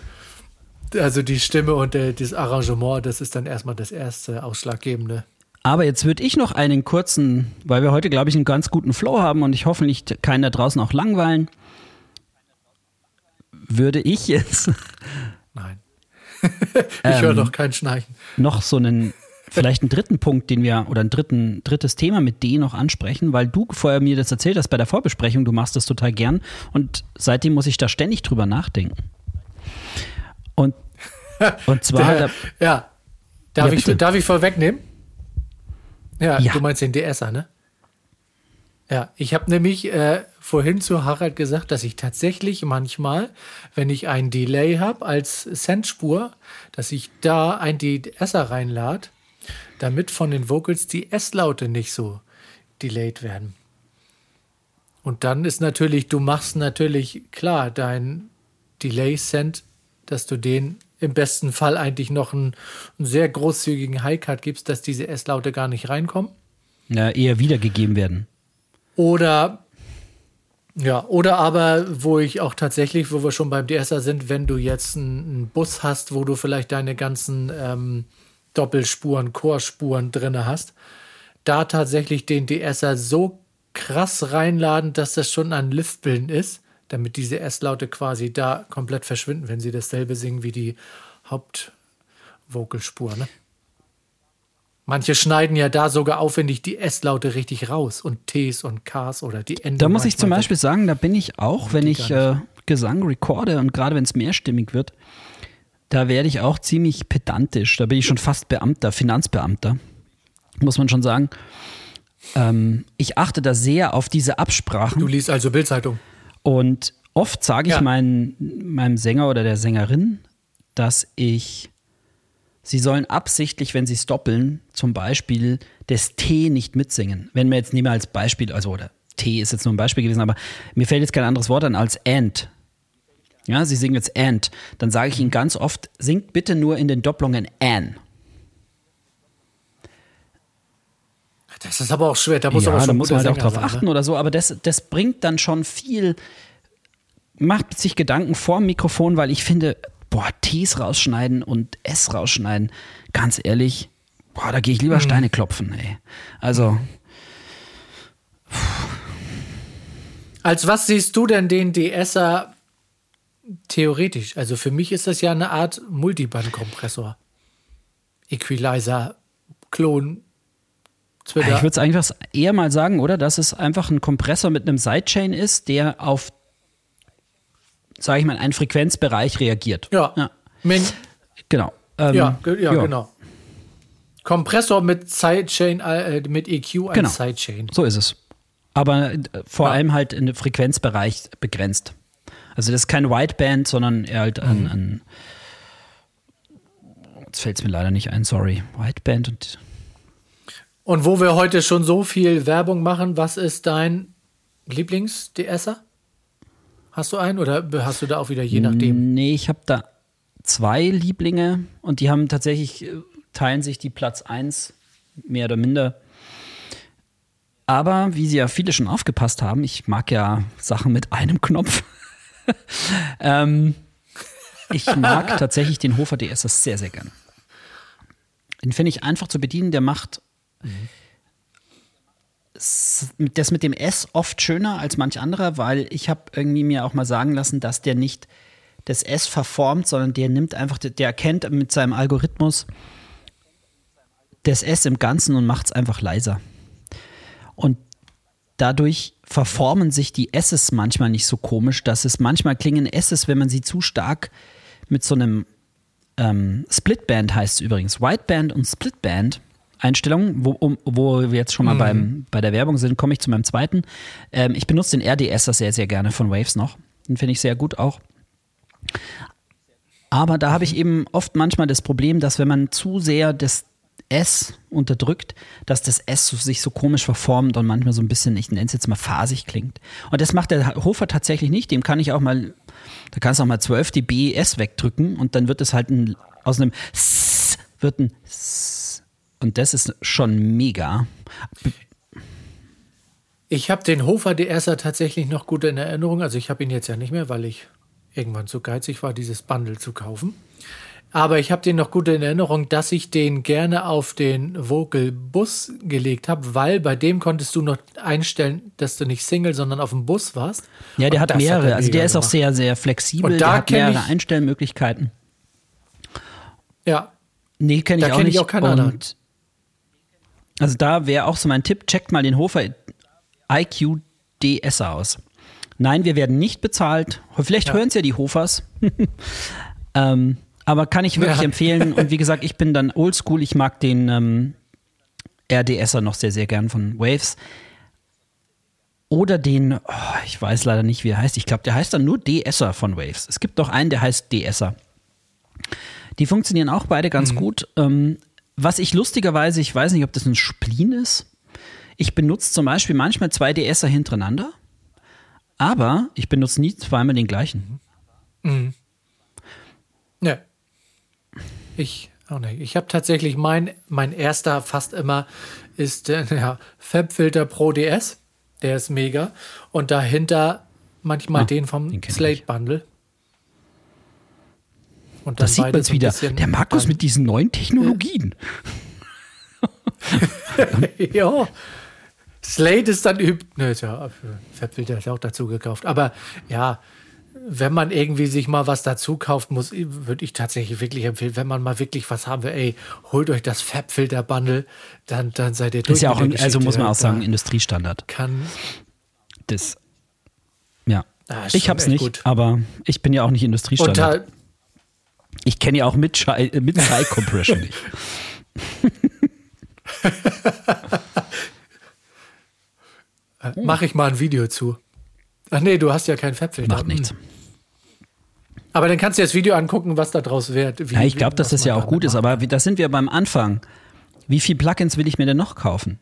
also die Stimme und äh, das Arrangement, das ist dann erstmal das erste Ausschlaggebende. Aber jetzt würde ich noch einen kurzen, weil wir heute, glaube ich, einen ganz guten Flow haben und ich hoffe nicht keinen da draußen auch langweilen, würde ich jetzt. Nein. ich höre ähm, doch kein Schnarchen. Noch so einen, vielleicht einen dritten Punkt, den wir, oder ein dritten, drittes Thema mit D noch ansprechen, weil du vorher mir das erzählt hast bei der Vorbesprechung, du machst das total gern und seitdem muss ich da ständig drüber nachdenken. Und, und zwar. Der, ja. Darf, ja, ich, darf ich vorwegnehmen? Ja, ja, du meinst den DSer, ne? Ja, ich habe nämlich äh, vorhin zu Harald gesagt, dass ich tatsächlich manchmal, wenn ich ein Delay habe als Sendspur, dass ich da ein DSer reinlade, damit von den Vocals die S-Laute nicht so delayed werden. Und dann ist natürlich, du machst natürlich klar dein Delay-Send, dass du den im besten Fall eigentlich noch einen, einen sehr großzügigen High-Cut gibst, dass diese S-Laute gar nicht reinkommen. Ja, eher wiedergegeben werden. Oder ja, oder aber, wo ich auch tatsächlich, wo wir schon beim DSer sind, wenn du jetzt einen, Bus hast, wo du vielleicht deine ganzen ähm, Doppelspuren, Chorspuren drin hast, da tatsächlich den DSer so krass reinladen, dass das schon ein Liftbilden ist, damit diese S-Laute quasi da komplett verschwinden, wenn sie dasselbe singen wie die Hauptvocalspur. Ne? Manche schneiden ja da sogar aufwendig die S-Laute richtig raus und Ts und Ks oder die Enden. Da muss ich zum Beispiel sagen, da bin ich auch, wenn ich äh, Gesang recorde und gerade wenn es mehrstimmig wird, da werde ich auch ziemlich pedantisch. Da bin ich schon fast Beamter, Finanzbeamter, muss man schon sagen. Ähm, ich achte da sehr auf diese Absprachen. Du liest also Bildzeitung. Und oft sage ich ja. mein, meinem Sänger oder der Sängerin, dass ich Sie sollen absichtlich, wenn sie es doppeln, zum Beispiel das T nicht mitsingen. Wenn wir jetzt nehmen als Beispiel, also oder T ist jetzt nur ein Beispiel gewesen, aber mir fällt jetzt kein anderes Wort an als and. Ja, sie singen jetzt and. Dann sage ich ihnen ganz oft, singt bitte nur in den Doppelungen an. Das ist aber auch schwer, da muss, ja, aber schon da muss man halt auch drauf sein, achten ne? oder so, aber das, das bringt dann schon viel, macht sich Gedanken vor dem Mikrofon, weil ich finde, boah, Ts rausschneiden und S rausschneiden, ganz ehrlich, boah, da gehe ich lieber mhm. Steine klopfen, ey. Also. Als was siehst du denn den DSer theoretisch? Also für mich ist das ja eine Art Multiband-Kompressor. Equalizer, Klon, Twitter. Ich würde es eigentlich eher mal sagen, oder? Dass es einfach ein Kompressor mit einem Sidechain ist, der auf sage ich mal, einen Frequenzbereich reagiert. Ja. ja. Genau. Ähm, ja, ja, ja, genau. Kompressor mit Sidechain, äh, mit EQ als genau. Sidechain. So ist es. Aber äh, vor ja. allem halt in den Frequenzbereich begrenzt. Also das ist kein Wideband, sondern eher halt ein, mhm. ein jetzt fällt es mir leider nicht ein, sorry. Wideband und und wo wir heute schon so viel Werbung machen, was ist dein Lieblings-DSer? Hast du einen oder hast du da auch wieder je nachdem? Nee, ich habe da zwei Lieblinge und die haben tatsächlich, äh, teilen sich die Platz 1 mehr oder minder. Aber wie sie ja viele schon aufgepasst haben, ich mag ja Sachen mit einem Knopf. ähm, ich mag tatsächlich den Hofer DS sehr, sehr gern. Den finde ich einfach zu bedienen, der macht. Mhm das mit dem S oft schöner als manch anderer, weil ich habe irgendwie mir auch mal sagen lassen, dass der nicht das S verformt, sondern der nimmt einfach, der erkennt mit seinem Algorithmus das S im Ganzen und macht es einfach leiser. Und dadurch verformen sich die S's manchmal nicht so komisch, dass es manchmal klingen S's, wenn man sie zu stark mit so einem ähm, Splitband heißt es übrigens. Whiteband und Splitband Einstellungen, wo, um, wo wir jetzt schon mal mhm. beim, bei der Werbung sind, komme ich zu meinem zweiten. Ähm, ich benutze den RDS sehr, sehr gerne von Waves noch. Den finde ich sehr gut auch. Aber da habe ich eben oft manchmal das Problem, dass wenn man zu sehr das S unterdrückt, dass das S sich so komisch verformt und manchmal so ein bisschen, ich nenne es jetzt mal fasig klingt. Und das macht der Hofer tatsächlich nicht. Dem kann ich auch mal, da kannst du auch mal 12 dB S wegdrücken und dann wird es halt ein, aus einem S wird ein S und das ist schon mega. Ich habe den Hofer DSer tatsächlich noch gut in Erinnerung. Also ich habe ihn jetzt ja nicht mehr, weil ich irgendwann zu geizig war, dieses Bundle zu kaufen. Aber ich habe den noch gut in Erinnerung, dass ich den gerne auf den Vocal Bus gelegt habe, weil bei dem konntest du noch einstellen, dass du nicht Single, sondern auf dem Bus warst. Ja, der hat mehrere. Hat also der ist auch sehr, sehr flexibel. Und da der hat mehrere ich, Einstellmöglichkeiten. Ja. Nee, kenne ich da auch nicht. Ich auch keinen anderen. Also da wäre auch so mein Tipp, checkt mal den Hofer IQ DS aus. Nein, wir werden nicht bezahlt. Vielleicht ja. hören es ja die Hofers. ähm, aber kann ich wirklich ja. empfehlen. Und wie gesagt, ich bin dann oldschool. Ich mag den ähm, RDSer noch sehr, sehr gern von Waves. Oder den, oh, ich weiß leider nicht, wie er heißt. Ich glaube, der heißt dann nur DSer von Waves. Es gibt doch einen, der heißt DSer. Die funktionieren auch beide ganz mhm. gut. Ähm, was ich lustigerweise, ich weiß nicht, ob das ein Spleen ist. Ich benutze zum Beispiel manchmal zwei DSer hintereinander. aber ich benutze nie zweimal den gleichen. Mhm. Ne. Ich auch nicht. Ich habe tatsächlich mein, mein erster fast immer ist der äh, ja, Fabfilter Pro DS. Der ist mega. Und dahinter manchmal ah, den vom den Slate Bundle. Und das sieht man jetzt wieder. Der Markus mit diesen neuen Technologien. ja. Slate ist dann übt. Ne, ist ja, Fabfilter ist ja auch dazu gekauft. Aber ja, wenn man irgendwie sich mal was dazu kauft, muss, würde ich tatsächlich wirklich empfehlen, wenn man mal wirklich was haben will, ey, holt euch das Fabfilter-Bundle, dann, dann seid ihr durch. Ist ja auch, ein, also muss man auch sagen, Industriestandard. Kann. Das, ja. Ah, ich hab's nicht, gut. aber ich bin ja auch nicht Industriestandard. Ich kenne ja auch mit Shy, mit Shy Compression nicht. Mach ich mal ein Video zu. Ach nee, du hast ja kein Fabfilter. Macht nichts. Aber dann kannst du das Video angucken, was da draus wird. Wie, ja, ich glaube, dass das ja auch gut ist, aber da sind wir beim Anfang. Wie viele Plugins will ich mir denn noch kaufen?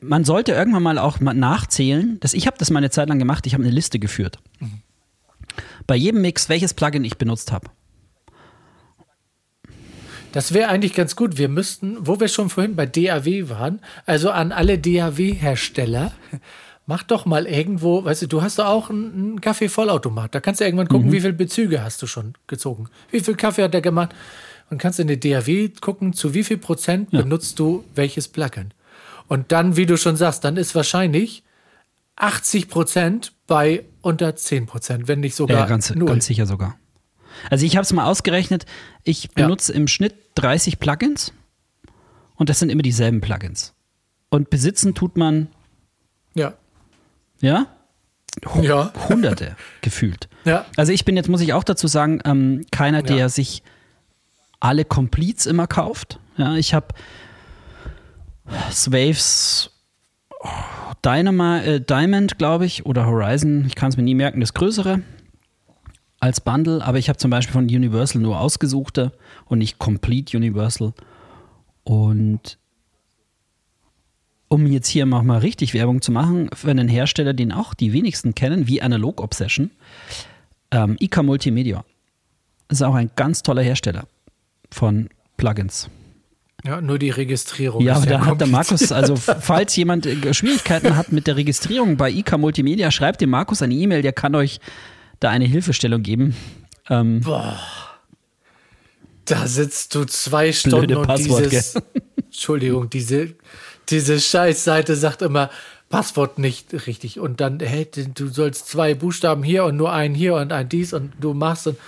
Man sollte irgendwann mal auch mal nachzählen. Das, ich habe das mal eine Zeit lang gemacht, ich habe eine Liste geführt. Mhm. Bei jedem Mix, welches Plugin ich benutzt habe. Das wäre eigentlich ganz gut. Wir müssten, wo wir schon vorhin bei DAW waren, also an alle DAW-Hersteller, mach doch mal irgendwo, weißt du, du hast doch auch einen, Kaffee-Vollautomat. Da kannst du irgendwann gucken, mhm. wie viele Bezüge hast du schon gezogen. Wie viel Kaffee hat der gemacht? Und kannst in der DAW gucken, zu wie viel Prozent ja. benutzt du welches Plugin. Und dann, wie du schon sagst, dann ist wahrscheinlich 80 Prozent bei unter 10 Prozent, wenn nicht sogar ja, ganz, null. ganz sicher sogar. Also ich habe es mal ausgerechnet, ich benutze ja. im Schnitt 30 Plugins und das sind immer dieselben Plugins. Und besitzen tut man ja. Ja? ja. Hunderte gefühlt. Ja. Also ich bin jetzt, muss ich auch dazu sagen, ähm, keiner, der ja. sich alle Completes immer kauft. Ja, ich habe Swaves Dynama, äh, Diamond, glaube ich, oder Horizon, ich kann es mir nie merken, das größere als Bundle, aber ich habe zum Beispiel von Universal nur ausgesuchte und nicht Complete Universal. Und um jetzt hier mal richtig Werbung zu machen, für einen Hersteller, den auch die wenigsten kennen, wie Analog Obsession, ähm, IK Multimedia. Ist auch ein ganz toller Hersteller von Plugins. Ja, nur die Registrierung. Ja, aber da hat der Markus, also falls jemand äh, Schwierigkeiten hat mit der Registrierung bei IK Multimedia, schreibt dem Markus eine E-Mail, der kann euch da eine Hilfestellung geben. Ähm, Boah. Da sitzt du zwei Stunden und Passwort, dieses, Entschuldigung, diese diese Scheißseite sagt immer Passwort nicht richtig und dann, hey, du sollst zwei Buchstaben hier und nur einen hier und ein dies und du machst und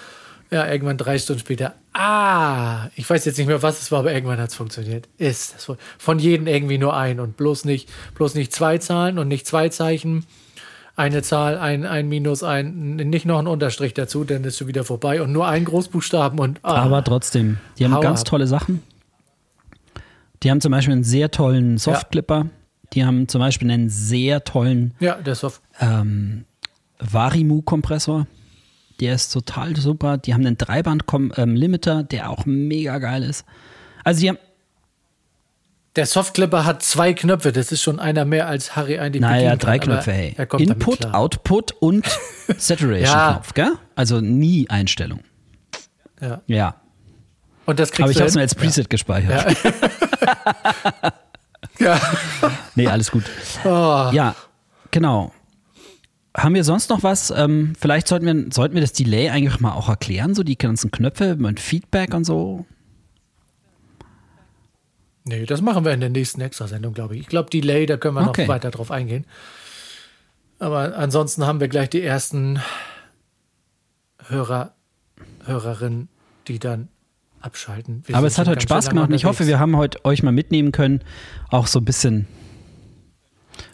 ja, irgendwann drei Stunden später, ah, ich weiß jetzt nicht mehr, was es war, aber irgendwann hat es funktioniert. Ist das von jedem irgendwie nur ein und bloß nicht, bloß nicht zwei Zahlen und nicht zwei Zeichen. Eine Zahl, ein, ein Minus, ein, nicht noch ein Unterstrich dazu, dann ist schon wieder vorbei und nur ein Großbuchstaben und. Ah, aber trotzdem, die haben ganz ab. tolle Sachen. Die haben zum Beispiel einen sehr tollen Softclipper. Ja. Die haben zum Beispiel einen sehr tollen ja, der Soft. Ähm, Varimu-Kompressor. Der ist total super. Die haben einen Dreiband-Limiter, ähm, der auch mega geil ist. Also die haben. Der Softclipper hat zwei Knöpfe, das ist schon einer mehr als Harry eigentlich Naja, drei Knöpfe, hey. Input, Output und Saturation-Knopf, ja. gell? Also nie Einstellung. Ja. Ja. Und das kriegst Aber ich habe es mir als Preset ja. gespeichert. Ja. ja. Nee, alles gut. Oh. Ja, genau. Haben wir sonst noch was? Ähm, vielleicht sollten wir, sollten wir das Delay eigentlich mal auch erklären, so die ganzen Knöpfe mit Feedback und so. Nee, das machen wir in der nächsten Extrasendung, glaube ich. Ich glaube, Delay, da können wir okay. noch weiter drauf eingehen. Aber ansonsten haben wir gleich die ersten Hörer, Hörerinnen, die dann abschalten. Wir Aber es hat heute Spaß gemacht und ich hoffe, wir haben heute euch mal mitnehmen können. Auch so ein bisschen.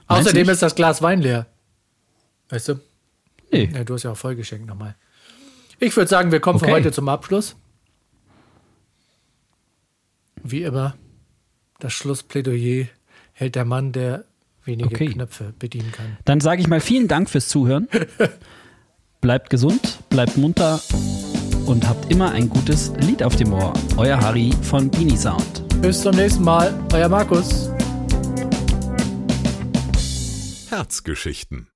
Außerdem ist das Glas Wein leer. Weißt du? Nee. Ja, du hast ja auch vollgeschenkt nochmal. Ich würde sagen, wir kommen okay. für heute zum Abschluss. Wie immer, das Schlussplädoyer hält der Mann, der wenige okay. Knöpfe bedienen kann. Dann sage ich mal vielen Dank fürs Zuhören. bleibt gesund, bleibt munter und habt immer ein gutes Lied auf dem Ohr. Euer Harry von Beanie Sound. Bis zum nächsten Mal, euer Markus. Herzgeschichten